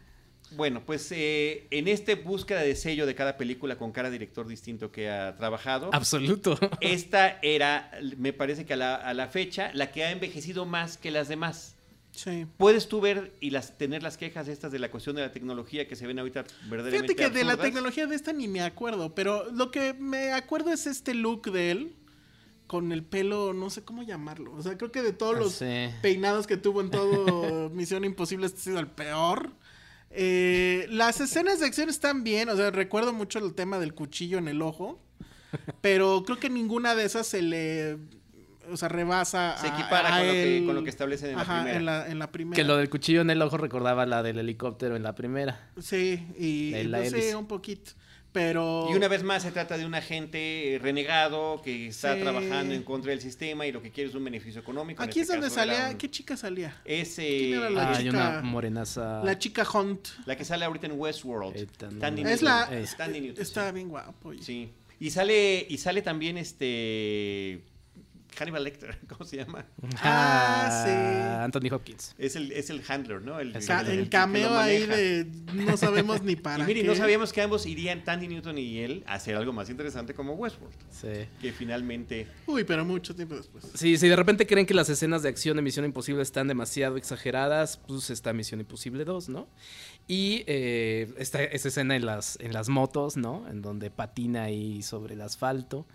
A: Bueno, pues eh, en este búsqueda de sello de cada película con cada director distinto que ha trabajado,
C: Absoluto.
A: esta era, me parece que a la, a la fecha, la que ha envejecido más que las demás.
D: Sí.
A: Puedes tú ver y las, tener las quejas estas de la cuestión de la tecnología que se ven ahorita verdaderamente
D: Fíjate que de la tecnología de esta ni me acuerdo, pero lo que me acuerdo es este look de él con el pelo, no sé cómo llamarlo. O sea, creo que de todos los
C: Sí.
D: peinados que tuvo en todo Misión Imposible, este ha sido el peor. Eh, las escenas de acción están bien, o sea, recuerdo mucho el tema del cuchillo en el ojo, pero creo que ninguna de esas se le, o sea, rebasa
A: Se
D: a-
A: equipara
D: a
A: con lo que- con lo que establecen en la primera.
D: En la, en la primera.
C: Que lo del cuchillo en el ojo recordaba la del helicóptero en la primera.
D: Sí, y
C: la
D: pues, sí,
C: hélice.
D: un poquito. Pero.
A: Y una vez más se trata de un agente eh, renegado que está
D: Sí.
A: trabajando en contra del sistema y lo que quiere es un beneficio económico.
D: Aquí es
A: este
D: donde salía.
A: un-
D: ¿Qué chica salía?
A: Es eh,
D: ¿Quién era la
C: Ah, hay
D: chica-
C: una morenaza.
D: La chica Hunt.
A: la que sale ahorita en Westworld.
C: Eh, tan-
D: Es
A: Newton.
D: la.
C: Eh,
A: Newton,
D: Está
A: sí.
D: bien guapo. oye.
A: Sí. Y sale, y sale también este. Hannibal Lecter, ¿cómo se llama?
D: Ah, sí.
C: Anthony Hopkins.
A: Es el, es el handler, ¿no? El, el-
D: cameo ahí de. No sabemos ni para.
A: Y miren,
D: qué.
A: no sabíamos que ambos irían, Tandy Newton y él, a hacer algo más interesante como Westworld.
C: Sí.
A: Que finalmente.
D: Uy, pero mucho tiempo después.
C: Sí, si de repente creen que las escenas de acción de Misión Imposible están demasiado exageradas, pues está Misión Imposible 2, ¿no? Y eh, está esa escena en las, en las motos, ¿no? En donde patina ahí sobre el asfalto.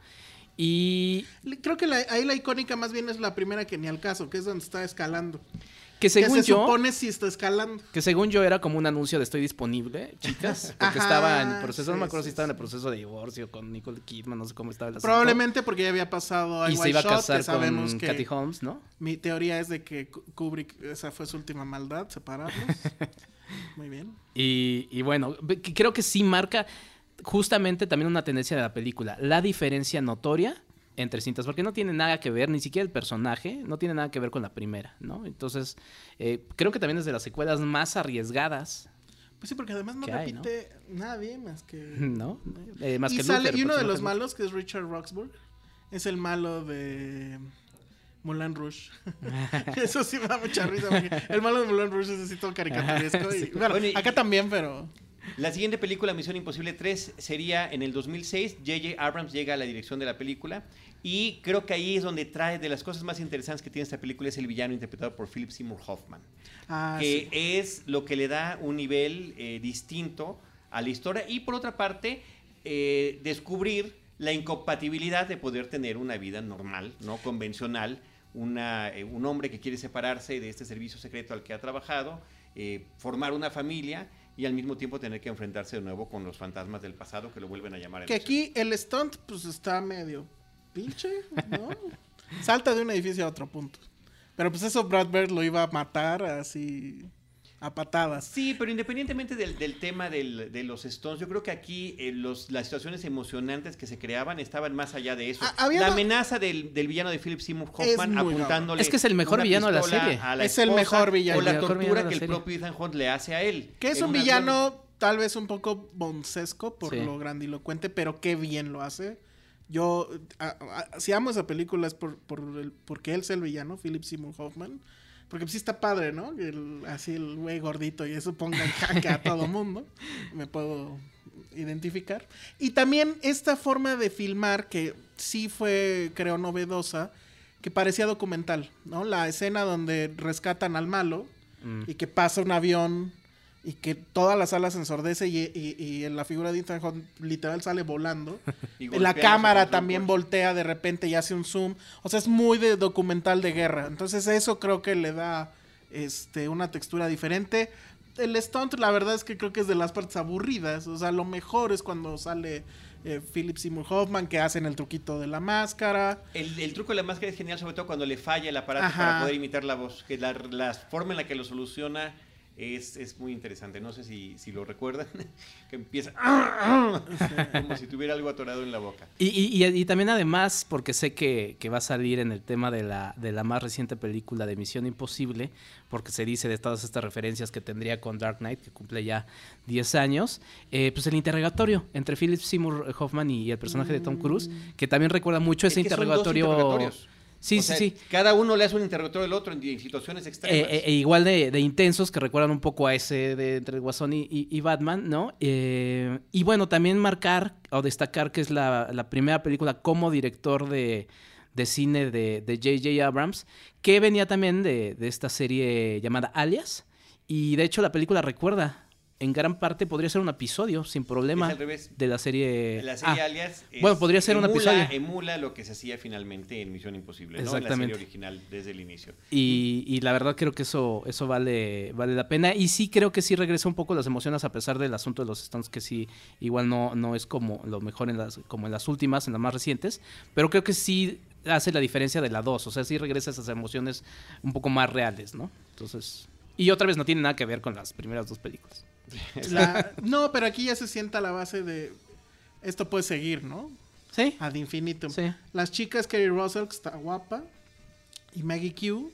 C: Y
D: Creo que la- ahí la icónica más bien es la primera que ni al caso, que es donde está escalando.
C: Que según
D: que se
C: yo-
D: supone si está escalando.
C: Que según yo era como un anuncio de estoy disponible, chicas. Porque
D: Ajá,
C: estaba en proceso, no me
D: sí,
C: acuerdo
D: sí,
C: si estaba en el
D: sí.
C: proceso de divorcio con Nicole Kidman, no sé cómo estaba el asunto.
D: Probablemente porque ya había pasado
C: Y
D: Ice
C: se iba a
D: Shot, que
C: casar
D: sabemos
C: con
D: que
C: Katy Holmes, ¿no?
D: Mi teoría es de que Ku- Kubrick, esa fue su última maldad, separarlos. Muy bien.
C: Y, y bueno, que creo que sí marca justamente también una tendencia de la película. La diferencia notoria entre cintas, porque no tiene nada que ver, ni siquiera el personaje, no tiene nada que ver con la primera, ¿no? Entonces, eh, creo que también es de las secuelas más arriesgadas,
D: Pues sí, porque además no
C: ¿Qué hay, no?
D: repite nadie más que...
C: ¿no? Eh, más
D: y
C: que
D: sale,
C: Luther,
D: y uno de los malos, que es Richard Roxburgh, es el malo de Moulin Rouge. Eso sí me da mucha risa, porque el malo de Moulin Rouge es así todo caricaturesco. y, bueno, acá también, pero...
A: La siguiente película, Misión Imposible 3, sería en el 2006. J.J. Abrams llega a la dirección de la película. Y creo que ahí es donde trae de las cosas más interesantes que tiene esta película es el villano interpretado por Philip Seymour Hoffman.
D: Ah,
A: que
D: sí.
A: es lo que le da un nivel eh, distinto a la historia. Y por otra parte, eh, descubrir la incompatibilidad de poder tener una vida normal, no convencional. Una, eh, un hombre que quiere separarse de este servicio secreto al que ha trabajado, formar una familia y al mismo tiempo tener que enfrentarse de nuevo con los fantasmas del pasado que lo vuelven a llamar.
D: Que aquí el stunt, pues está medio pinche, ¿no? Salta de un edificio a otro punto. Pero pues eso Brad Bird lo iba a matar así a patadas.
A: Sí, pero independientemente del, del tema del- de los Stones, yo creo que aquí eh, los, las situaciones emocionantes que se creaban estaban más allá de eso. La amenaza del, del villano de Philip Seymour
D: Es
A: Hoffman
D: muy
A: apuntándole.
C: Es que es el mejor villano de la serie.
A: la
D: Es el mejor villano.
A: O la tortura que el propio Ethan Hunt le hace a él.
D: Que es un
A: una
D: villano tal vez un poco bonsesco por
C: Sí.
D: lo grandilocuente, pero qué bien lo hace. Yo, a- a- si amo esa película es por, por el- porque él sea el villano, Philip Seymour Hoffman. Porque pues, sí está padre, ¿no? El- así el güey gordito y eso ponga en jaque a todo mundo. Me puedo identificar. Y también esta forma de filmar que sí fue, creo, novedosa, que parecía documental, ¿no? La escena donde rescatan al malo
C: Mm.
D: y que pasa un avión y que toda la sala se ensordece y, y- y en la figura de Ethan Hunt literal sale volando.
A: Y
D: la cámara también voltea de repente y hace un zoom. O sea, es muy de documental de guerra. Entonces eso creo que le da este, una textura diferente. El stunt, la verdad es que creo que es de las partes aburridas. O sea, lo mejor es cuando sale eh, Philip Seymour Hoffman, que hacen el truquito de la máscara.
A: El, el truco de la máscara es genial, sobre todo cuando le falla el aparato
D: Ajá.
A: para poder imitar la voz. Que la, la forma en la que lo soluciona es, es muy interesante. No sé si, si lo recuerdan, que empieza como si tuviera algo atorado en la boca.
C: Y, y- y- y también además, porque sé que, que va a salir en el tema de la, de la más reciente película de Misión Imposible, porque se dice de todas estas referencias que tendría con Dark Knight, que cumple ya 10 años, eh, pues el interrogatorio entre Philip Seymour Hoffman y el personaje de Tom Cruise, que también recuerda mucho ese
A: Es que son dos
C: interrogatorio... Sí,
A: O
C: sí,
A: sea,
C: sí.
A: Cada uno le hace un interrogatorio al otro en, en situaciones
C: Eh,
A: extremas.
C: eh, e igual de, de intensos que recuerdan un poco a ese de entre Guasón y, y- y Batman, ¿no? Eh, y bueno, también marcar o destacar que es la, la primera película como director de, de cine de de J.J. Abrams, que venía también de, de esta serie llamada Alias. Y de hecho la película recuerda, en gran parte podría ser un episodio sin problema
A: Es al revés.
C: de la serie...
A: La serie
C: Ah,
A: Alias es-
C: bueno, podría ser un episodio.
A: Emula lo que se hacía finalmente en Misión Imposible, ¿no? En la
C: Exactamente.
A: serie original desde el inicio.
C: Y, y la verdad creo que eso, eso vale, vale la pena. Y sí creo que sí regresa un poco las emociones a pesar del asunto de los Stones, que sí, igual no, no es como lo mejor en las, como en las últimas, en las más recientes. Pero creo que sí hace la diferencia de la 2. O sea, sí regresa esas emociones un poco más reales, ¿no? Entonces. Y otra vez no tiene nada que ver con las primeras dos películas.
D: La- no, pero aquí ya se sienta la base de esto puede seguir, ¿no?
C: Sí.
D: Ad infinitum.
C: Sí.
D: Las chicas, Kerry Russell, que está guapa, y Maggie Q.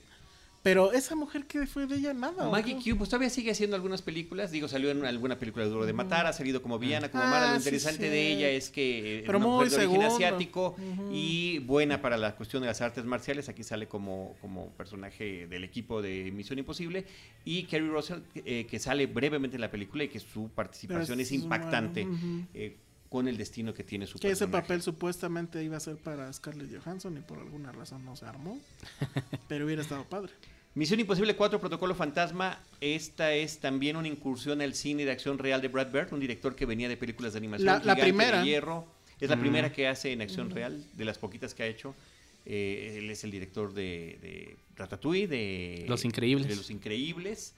D: Pero esa mujer que fue de ella nada. ¿o
A: Maggie? Q, pues todavía sigue haciendo algunas películas. Digo, salió en alguna película de Duro de Matar, ha salido como villana, como
D: Ah,
A: mala. Lo interesante
D: sí.
A: de ella es que eh,
D: Pero
A: una
D: muy
A: mujer de origen asiático y buena para la cuestión de las artes marciales. Aquí sale como, como personaje del equipo de Misión Imposible. Y Kerry Russell, eh, que sale brevemente en la película y que su participación es
D: es
A: impactante eh, con el destino que tiene su
D: Que ese
A: personaje.
D: papel supuestamente iba a ser para Scarlett Johansson y por alguna razón no se armó. pero hubiera estado padre.
A: Misión Imposible 4, Protocolo Fantasma. Esta es también una incursión al cine de acción real de Brad Bird, un director que venía de películas de animación.
D: La- la
A: Gigante
D: primera.
A: de Hierro. Es la primera que hace en acción real, de las poquitas que ha hecho. Eh, él es el director de, de Ratatouille, de
C: Los Increíbles.
A: de Los Increíbles,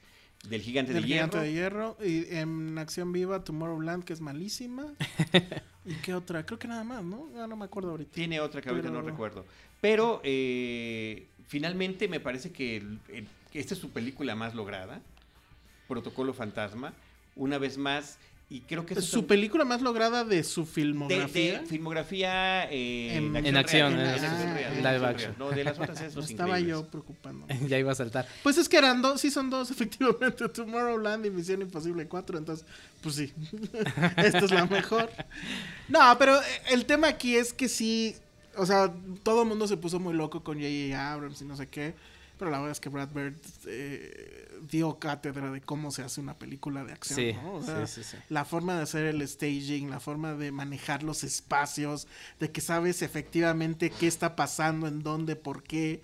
A: del Gigante
D: Del
A: de
D: Gigante
A: Hierro.
D: de Hierro. Y en Acción Viva, Tomorrowland, que es malísima. ¿Y qué otra? Creo que nada más, ¿no? Ya no me acuerdo ahorita.
A: Tiene otra que ahorita no recuerdo. Pero eh, finalmente me parece que, el- el- que esta es su película más lograda, Protocolo Fantasma, una vez más, y creo que
D: Es su
A: son-
D: película más lograda de su filmografía.
A: de filmografía eh,
D: En-
C: En acción, eh,
A: en acción
D: en
C: live action.
A: No, de las otras es
D: estaba yo preocupando.
C: ya iba a saltar.
D: Pues es que eran dos, sí son dos, efectivamente, Tomorrowland y Misión Imposible 4, entonces, pues sí, esta es la mejor. No, pero el tema aquí es que sí, o sea, todo el mundo se puso muy loco con J.J. Abrams y no sé qué, pero la verdad es que Brad Bird eh, dio cátedra de cómo se hace una película de acción,
C: Sí,
D: ¿no? O sea,
C: sí, sí,
D: la forma de hacer el staging, la forma de manejar los espacios, de que sabes efectivamente qué está pasando, en dónde, por qué,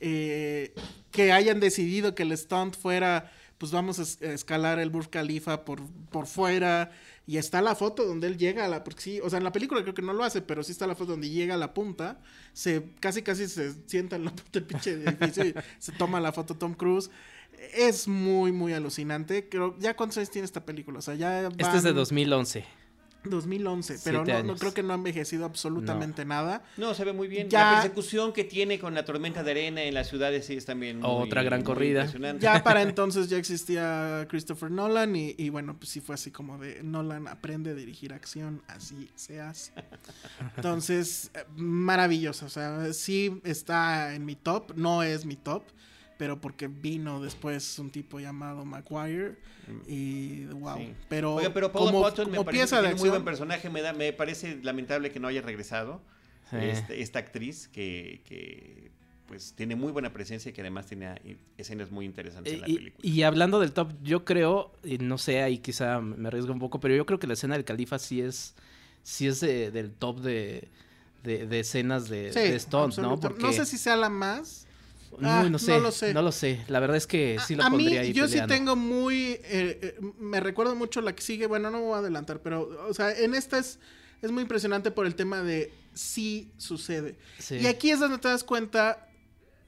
D: eh, que hayan decidido que el stunt fuera, pues vamos a escalar el Burj Khalifa por, por fuera, y está la foto donde él llega a la, porque sí, o sea, en la película creo que no lo hace, pero sí está la foto donde llega a la punta, se casi casi se sienta en la punta del pinche edificio y se toma la foto Tom Cruise. Es muy, muy alucinante. Creo, ¿ya cuántos años tiene esta película? O sea, ya
C: Este es de
D: van-
C: 2011.
D: 2011, pero no, no creo que no ha envejecido absolutamente nada.
A: No, se ve muy bien.
D: Ya-
A: La persecución que tiene con la tormenta de arena en las ciudades sí es también muy-
C: Otra gran
A: muy
C: corrida.
A: impresionante.
D: Ya para entonces ya existía Christopher Nolan y, y bueno, pues sí fue así como de Nolan aprende a dirigir acción, así se hace. Entonces, eh, maravilloso, o sea, sí está en mi top, no es mi top, pero porque vino después un tipo llamado Maguire y wow,
A: Sí.
D: pero,
A: Oiga, pero Paul
D: como,
A: Watson me
D: como
A: parece
D: pieza
A: que
D: de
A: tiene muy buen
D: acción,
A: personaje. Me, da, me parece lamentable que no haya regresado
C: Sí.
A: este- esta actriz que, que, pues tiene muy buena presencia y que además tiene eh, escenas muy interesantes en la
C: Y,
A: película.
C: y hablando del top, yo creo, y no sé, ahí quizá me arriesgo un poco, pero yo creo que la escena del califa sí es, sí es de- del top de, de, de escenas de,
D: Sí,
C: de Stunt, ¿no? Porque,
D: no sé si sea la más. Ah,
C: no,
D: no
C: sé,
D: lo sé.
C: no lo sé. La verdad es que sí lo
D: a mí,
C: pondría ahí
D: yo
C: peleando.
D: sí tengo muy. eh, eh, me recuerdo mucho la que sigue. Bueno, no me voy a adelantar, pero, o sea, en esta es, es muy impresionante por el tema de sí sucede.
C: Sí.
D: Y aquí es donde te das cuenta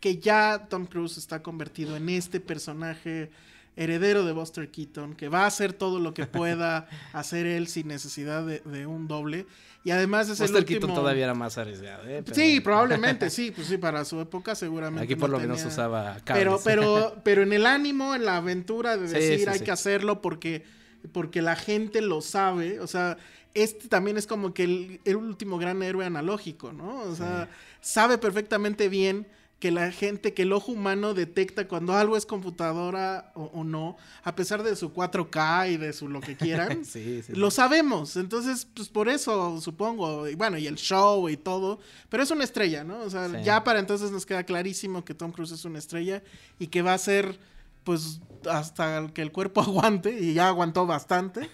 D: que ya Tom Cruise está convertido en este personaje heredero de Buster Keaton, que va a hacer todo lo que pueda hacer él sin necesidad de, de un doble. Y además es
C: Buster
D: el
C: Keaton
D: último...
C: todavía era más arriesgado. ¿eh? Pero
D: Sí, probablemente, sí, pues sí, para su época seguramente.
C: Aquí por
D: no
C: lo menos usaba cables.
D: pero, pero, pero en el ánimo, en la aventura de decir
C: sí,
D: hay
C: sí.
D: que hacerlo porque, porque la gente lo sabe. O sea, este también es como que el, el último gran héroe analógico, ¿no? O sea, sabe perfectamente bien que la gente, que el ojo humano detecta cuando algo es computadora o, o no, a pesar de su 4K y de su lo que quieran.
C: Sí, sí.
D: Lo sabemos, entonces, pues por eso supongo, y bueno, y el show y todo, pero es una estrella, ¿no? O sea, ya para entonces nos queda clarísimo que Tom Cruise es una estrella y que va a ser, pues, hasta que el cuerpo aguante, y ya aguantó bastante.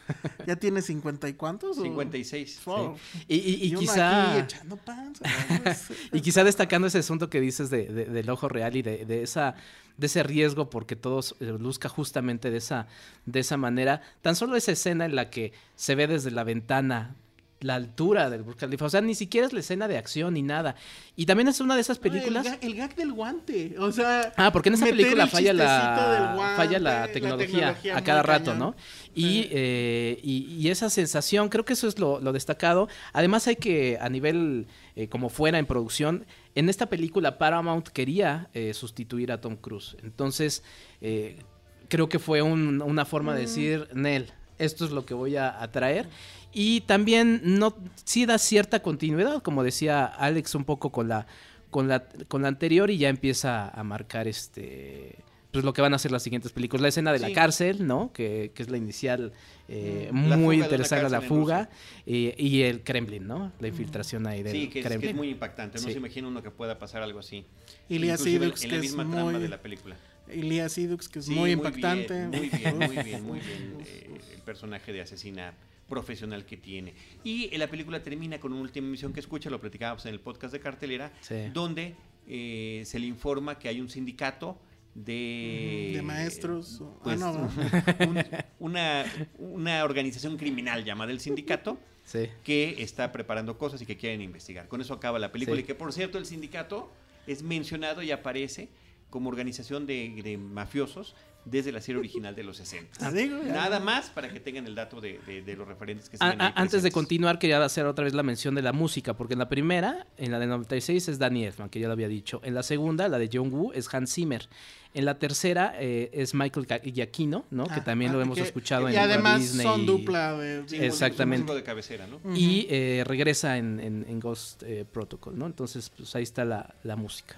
D: ¿Ya tiene cincuenta y cuántos? o-
A: 56.
D: Wow.
C: Y, y- y
D: Y uno
C: quizá...
D: echando
C: Y quizá destacando ese asunto que dices de, de- del ojo real y de, de esa de ese riesgo porque todos eh, luzca justamente de esa de esa manera tan solo esa escena en la que se ve desde la ventana la altura del Burj Khalifa o sea ni siquiera es la escena de acción ni nada y también es una de esas
D: no, el
C: películas
D: ga- el, gag del guante, o sea...
C: Ah, porque en esa película
D: el
C: falla la,
D: guante,
C: falla la tecnología,
D: tecnología
C: a cada rato,
D: cañón.
C: ¿no? Y,
D: Sí.
C: eh, y, y esa sensación, creo que eso es lo, lo destacado. Además hay que, a nivel eh, como fuera en producción, en esta película Paramount quería eh, sustituir a Tom Cruise. Entonces, eh, creo que fue un- una forma
D: Mm.
C: de decir, Nel, esto es lo que voy a, a traer. Y también no, sí da cierta continuidad, como decía Alex, un poco con la, con la, con la anterior y ya empieza a marcar este pues lo que van a ser las siguientes películas. La escena de la cárcel, ¿no? Que, que es la inicial eh,
A: Mm, la
C: muy interesante, la
A: en
C: fuga. y el Kremlin, ¿no? La infiltración ahí del
A: Sí, que es, que
C: Kremlin.
A: es muy impactante. No
C: Sí.
A: se imagina uno que pueda pasar algo así.
D: Ilias
A: Inclusive
D: Idux,
A: en
D: que
A: la
D: es
A: misma
D: muy-
A: de la película.
D: Ilias Idux, que es
A: Sí,
D: muy
A: bien,
D: impactante.
A: Muy bien, muy bien, muy bien. eh, el personaje de asesina profesional que tiene. Y eh, la película termina con una última misión que escucha, lo platicábamos en el podcast de cartelera,
C: Sí.
A: donde eh, se le informa que hay un sindicato de...
D: De maestros, ah,
A: pues,
D: no,
A: un- una, una organización criminal llamada el sindicato
C: Sí.
A: que está preparando cosas y que quieren investigar. Con eso acaba la película
C: Sí.
A: y que por cierto el sindicato es mencionado y aparece como organización de, de mafiosos desde la serie original de los 60.
D: Ah.
A: Nada más para que tengan el dato de, de- de los referentes que se
C: A-
A: ven ahí
C: a- antes de continuar, quería hacer otra vez la mención de la música, porque en la primera, en la de 96, es Danny Elfman, que ya lo había dicho. En la segunda, la de John Woo, es Hans Zimmer. En la tercera eh, es Michael Giacchino, ¿no? que
D: Ah,
C: también lo
D: ah,
C: hemos
D: que-
C: escuchado
D: y
C: en
D: además
C: Disney.
D: son dupla de
A: Sí,
C: Exactamente.
A: de cabecera, ¿no?
C: Y eh, regresa en, en- en Ghost eh, Protocol, ¿no? Entonces, pues ahí está la, la música.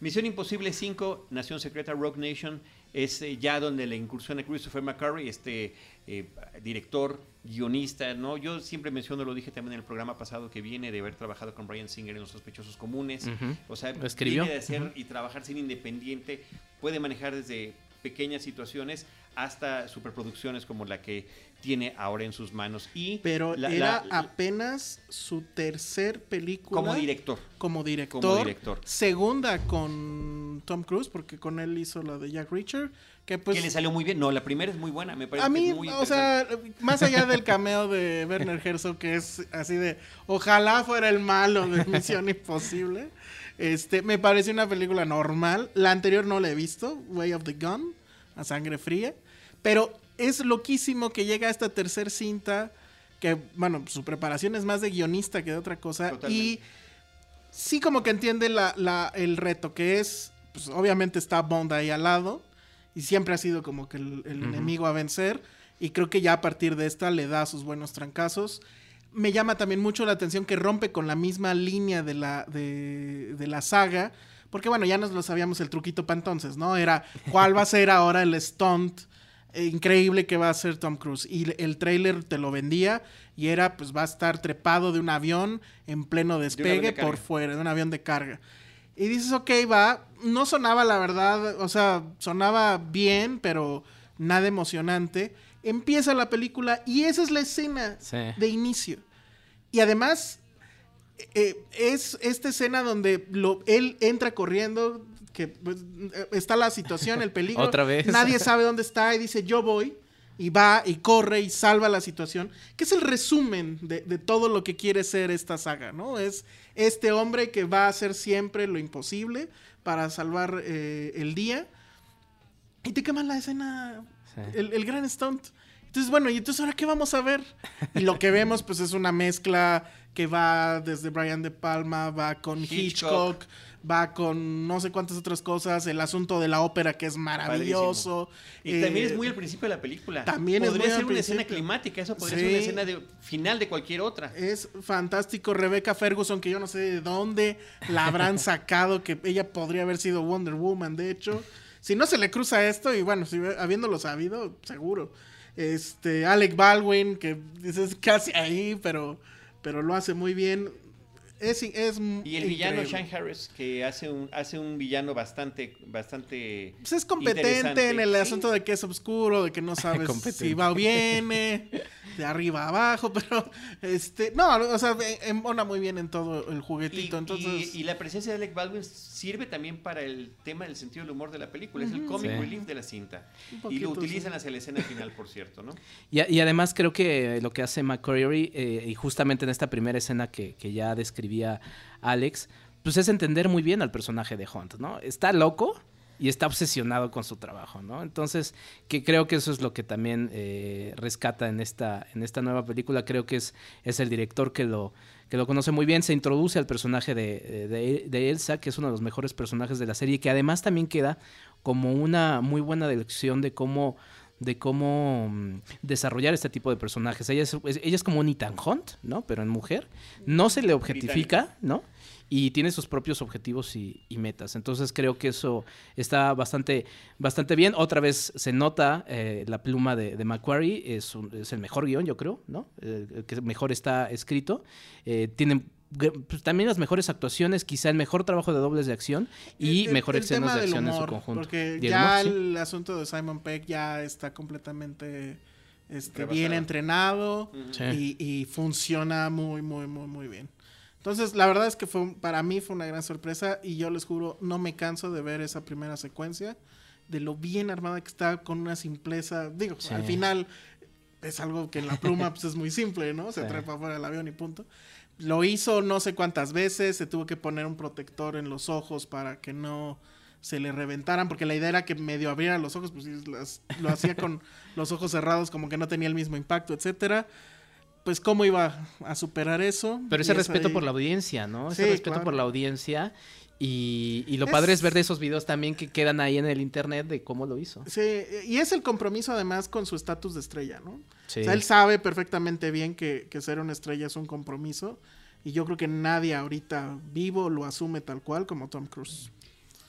A: Misión Imposible 5, Nación Secreta, Rogue Nation, es eh, ya donde la incursiona Christopher McCurry, este eh, director, guionista, ¿no? Yo siempre menciono, lo dije también en el programa pasado, que viene de haber trabajado con Brian Singer en Los Sospechosos Comunes. O sea,
C: escribió.
A: viene de hacer y trabajar sin independiente, puede manejar desde pequeñas situaciones hasta superproducciones como la que tiene ahora en sus manos. Y
D: Pero
A: la-
D: era
A: la-
D: apenas su tercer película.
A: como director.
D: Como director.
A: Como director.
D: Segunda con Tom Cruise, porque con él hizo la de Jack Reacher. Que pues.
A: que le salió muy bien. No, la primera es muy buena, me parece
D: A
A: que
D: mí,
A: es muy
D: o sea, más allá del cameo de Werner Herzog, que es así de, ojalá fuera el malo de Misión Imposible, este, me pareció una película normal. La anterior no la he visto, Way of the Gun, a sangre fría, pero es loquísimo que llega a esta tercer cinta, que, bueno, su preparación es más de guionista que de otra cosa,
A: Totalmente.
D: y sí como que entiende la, la- el reto, que es, pues obviamente está Bond ahí al lado, y siempre ha sido como que el, el enemigo a vencer, y creo que ya a partir de esta le da sus buenos trancazos. Me llama también mucho la atención que rompe con la misma línea de la, de, de la saga, porque bueno, ya nos lo sabíamos el truquito para entonces, ¿no? Era cuál va a ser ahora el stunt increíble que va a hacer Tom Cruise. Y el trailer te lo vendía y era, pues va a estar trepado de un avión en pleno despegue
A: de carga.
D: por fuera, de un avión de carga. Y dices, ok, va. No sonaba, la verdad, o sea, sonaba bien, pero nada emocionante. Empieza la película y esa es la escena
C: Sí.
D: de inicio. Y además, eh, es esta escena donde lo, él entra corriendo, que pues, eh, está la situación, el peligro.
C: Otra vez.
D: Nadie sabe dónde está y dice, yo voy. Y va y corre y salva la situación. Que es el resumen de, de todo lo que quiere ser esta saga, ¿no? Es este hombre que va a hacer siempre lo imposible para salvar eh, el día. Y te queman la escena,
C: Sí.
D: el, el gran stunt. Entonces, bueno, ¿y entonces ahora qué vamos a ver? Y lo que vemos, pues, es una mezcla que va desde Brian De Palma, va con Hitchcock,
A: Hitchcock.
D: Va con no sé cuántas otras cosas, el asunto de la ópera que es maravilloso.
A: Y
D: eh,
A: también es muy al principio de la película.
D: también es
A: podría
D: muy
A: ser una escena climática, eso podría
D: Sí.
A: ser una escena de final de cualquier otra.
D: Es fantástico. Rebecca Ferguson, que yo no sé de dónde la habrán sacado, que ella podría haber sido Wonder Woman, de hecho. Si no se le cruza esto, y bueno, si habiéndolo sabido, seguro. Este, Alec Baldwin, que dices casi ahí, pero, pero lo hace muy bien. Es, es
A: Y el villano. Sean Harris, que hace un, hace un villano bastante, bastante
D: Pues es competente en el
A: Sí.
D: asunto de que es oscuro, de que no sabes
C: Competente.
D: si va o viene, de arriba a abajo, pero este, no, o sea, embona muy bien en todo el
A: Y,
D: juguetito, entonces...
A: y- y la presencia de Alec Baldwin sirve también para el tema del sentido del humor de la película. Es el comic
C: Sí.
A: relief de la cinta. Y lo utilizan
D: sí.
A: hacia la escena final, por cierto, ¿no?
C: Y, y además creo que lo que hace McCreary, eh, y justamente en esta primera escena que, que ya describía Alex, pues es entender muy bien al personaje de Hunt, ¿no? Está loco y está obsesionado con su trabajo, ¿no? Entonces, que creo que eso es lo que también eh, rescata en esta, en esta nueva película. Creo que es, es el director que lo, que lo conoce muy bien. Se introduce al personaje de, de- de Elsa, que es uno de los mejores personajes de la serie, que además también queda como una muy buena lección de cómo de cómo mm, desarrollar este tipo de personajes. Ella es, es- ella es como un Ethan Hunt, ¿no? Pero en mujer. No se le objetifica, ¿no? Y tiene sus propios objetivos y, y metas. Entonces creo que eso está bastante, bastante bien. Otra vez se nota eh, la pluma de, de Macquarie. Es, un- es el mejor guion, yo creo, ¿no? Eh, el que mejor está escrito. Eh, tiene pues, también las mejores actuaciones, quizá el mejor trabajo de dobles de acción y
D: El-
C: mejores
D: el
C: escenas de acción en su conjunto.
D: Porque
C: el
D: ya
C: humor, sí.
D: el asunto de Simon Peck ya está completamente este, bien entrenado
C: Sí.
D: y, y funciona muy, muy, muy, muy bien. Entonces, la verdad es que fue para mí fue una gran sorpresa y yo les juro, no me canso de ver esa primera secuencia, de lo bien armada que está con una simpleza. Digo,
C: Sí.
D: al final es algo que en la pluma pues, es muy simple, ¿no? Se
C: Sí.
D: trepa fuera del avión y punto. lo hizo no sé cuántas veces, se tuvo que poner un protector en los ojos para que no se le reventaran, porque la idea era que medio abriera los ojos, pues lo hacía con los ojos cerrados como que no tenía el mismo impacto, etcétera. Pues cómo iba a superar eso.
C: Pero ese respeto por la audiencia, ¿no? Ese respeto por la audiencia y, lo padre es ver de esos videos también que quedan ahí en el internet de cómo lo hizo.
D: Sí, y es el compromiso además con su estatus de estrella, ¿no? Sí. O sea, él sabe perfectamente bien que, que, ser una estrella es un compromiso. Y yo creo que nadie ahorita vivo lo asume tal cual como Tom Cruise.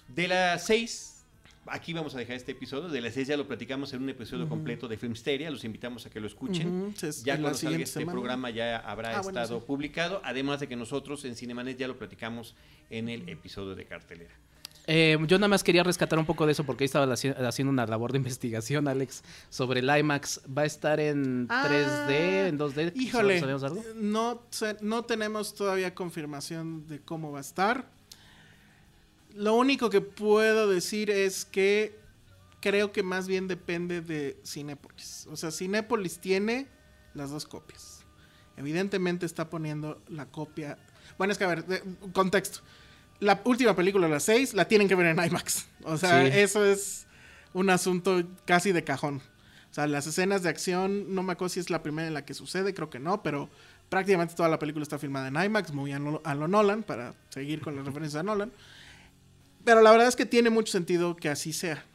A: De las seis aquí vamos a dejar este episodio. De las 6 ya lo platicamos en un episodio completo de Filmsteria. Los invitamos a que lo escuchen. ya cuando salga este programa ya habrá ah, estado publicado. Además de que nosotros en Cinemanet ya lo platicamos en el episodio de cartelera.
C: Eh, yo nada más quería rescatar un poco de eso porque ahí estaba haciendo una labor de investigación, Alex, sobre el IMAX. ¿Va a estar en 3D, ah, en 2D?
D: Híjole, no, no tenemos todavía confirmación de cómo va a estar. Lo único que puedo decir es que creo que más bien depende de Cinépolis. O sea, Cinépolis tiene las dos copias. Evidentemente está poniendo la copia. Bueno, es que a ver, contexto. La última película, la 6, la tienen que ver en IMAX. O sea, eso es un asunto casi de cajón. O sea, las escenas de acción, no me acuerdo si es la primera en la que sucede, creo que no, pero prácticamente toda la película está filmada en IMAX, muy a, lo Nolan, para seguir con las referencias a Nolan. Pero la verdad es que tiene mucho sentido que así sea.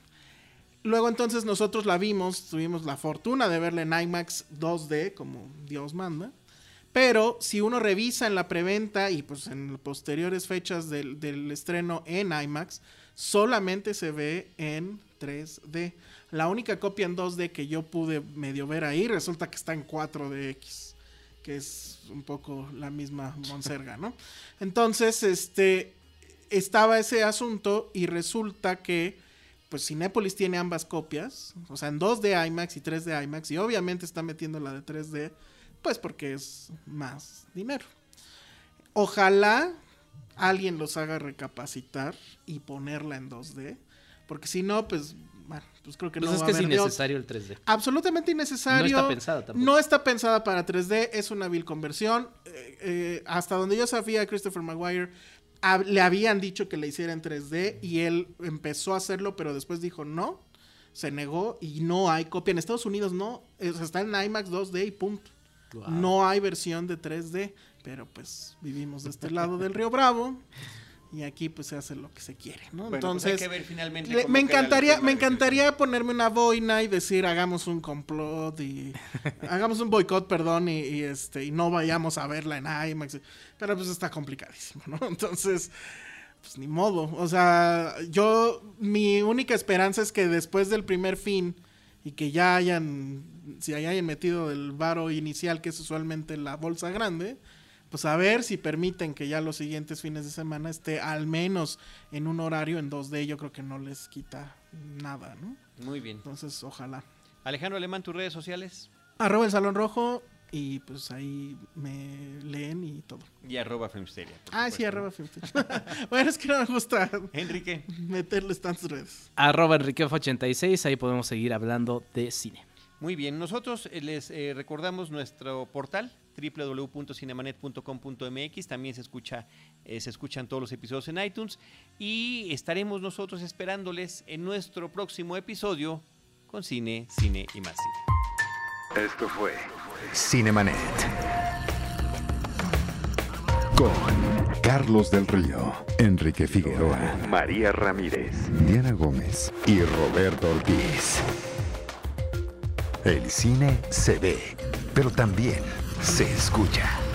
D: Luego entonces nosotros la vimos, tuvimos la fortuna de verla en IMAX 2D, como Dios manda. Pero si uno revisa en la preventa y pues en posteriores fechas del, estreno en IMAX, solamente se ve en 3D. La única copia en 2D que yo pude medio ver ahí resulta que está en 4DX, que es un poco la misma monserga, ¿no? Entonces, este, estaba ese asunto y resulta que pues Cinépolis tiene ambas copias, o sea, en 2D IMAX y 3D IMAX, y obviamente está metiendo la de 3D, pues porque es más dinero. Ojalá alguien los haga recapacitar y ponerla en 2D, porque si no, pues, bueno, pues creo que pues no
C: es que es innecesario el 3D.
D: Absolutamente innecesario. No está pensada tampoco. No está pensada para 3D, es una vil conversión. Eh, eh, hasta donde yo sabía, Christopher Maguire le habían dicho que le hiciera en 3D y él empezó a hacerlo, pero después dijo no, se negó y no hay copia. En Estados Unidos no, está en IMAX 2D y punto. No hay versión de 3D, pero pues vivimos de este lado del Río Bravo y aquí pues se hace lo que se quiere, ¿no?
A: Pues, Entonces,
D: me encantaría, me encantaría ponerme una boina y decir hagamos un complot y hagamos un boicot, perdón, y, este y no vayamos a verla en IMAX, pero pues está complicadísimo, ¿no? Entonces, pues ni modo, o sea, yo mi única esperanza es que después del primer fin y que ya hayan si hayan metido el varo inicial que es usualmente la bolsa grande, pues a ver si permiten que ya los siguientes fines de semana esté al menos en un horario en 2D, yo creo que no les quita nada, ¿no?
A: Muy bien.
D: Entonces, ojalá.
A: Alejandro Alemán, tus redes sociales.
D: Arroba el Salón Rojo y pues ahí me leen y todo.
A: Y arroba Filmsteria.
D: Ah, sí, arroba Filmsteria. bueno, es que no me gusta.
A: Enrique.
D: Meterles tantas redes.
C: Arroba Enrique86, ahí podemos seguir hablando de cine.
A: Muy bien, nosotros les eh, recordamos nuestro portal www.cinemanet.com.mx, también se escucha eh, se escuchan todos los episodios en iTunes y estaremos nosotros esperándoles en nuestro próximo episodio con cine, cine y más cine.
B: Esto fue Cinemanet con Carlos del Río, Enrique Figueroa, María Ramírez, Diana Gómez y Roberto Ortiz. El cine se ve, pero también se escucha.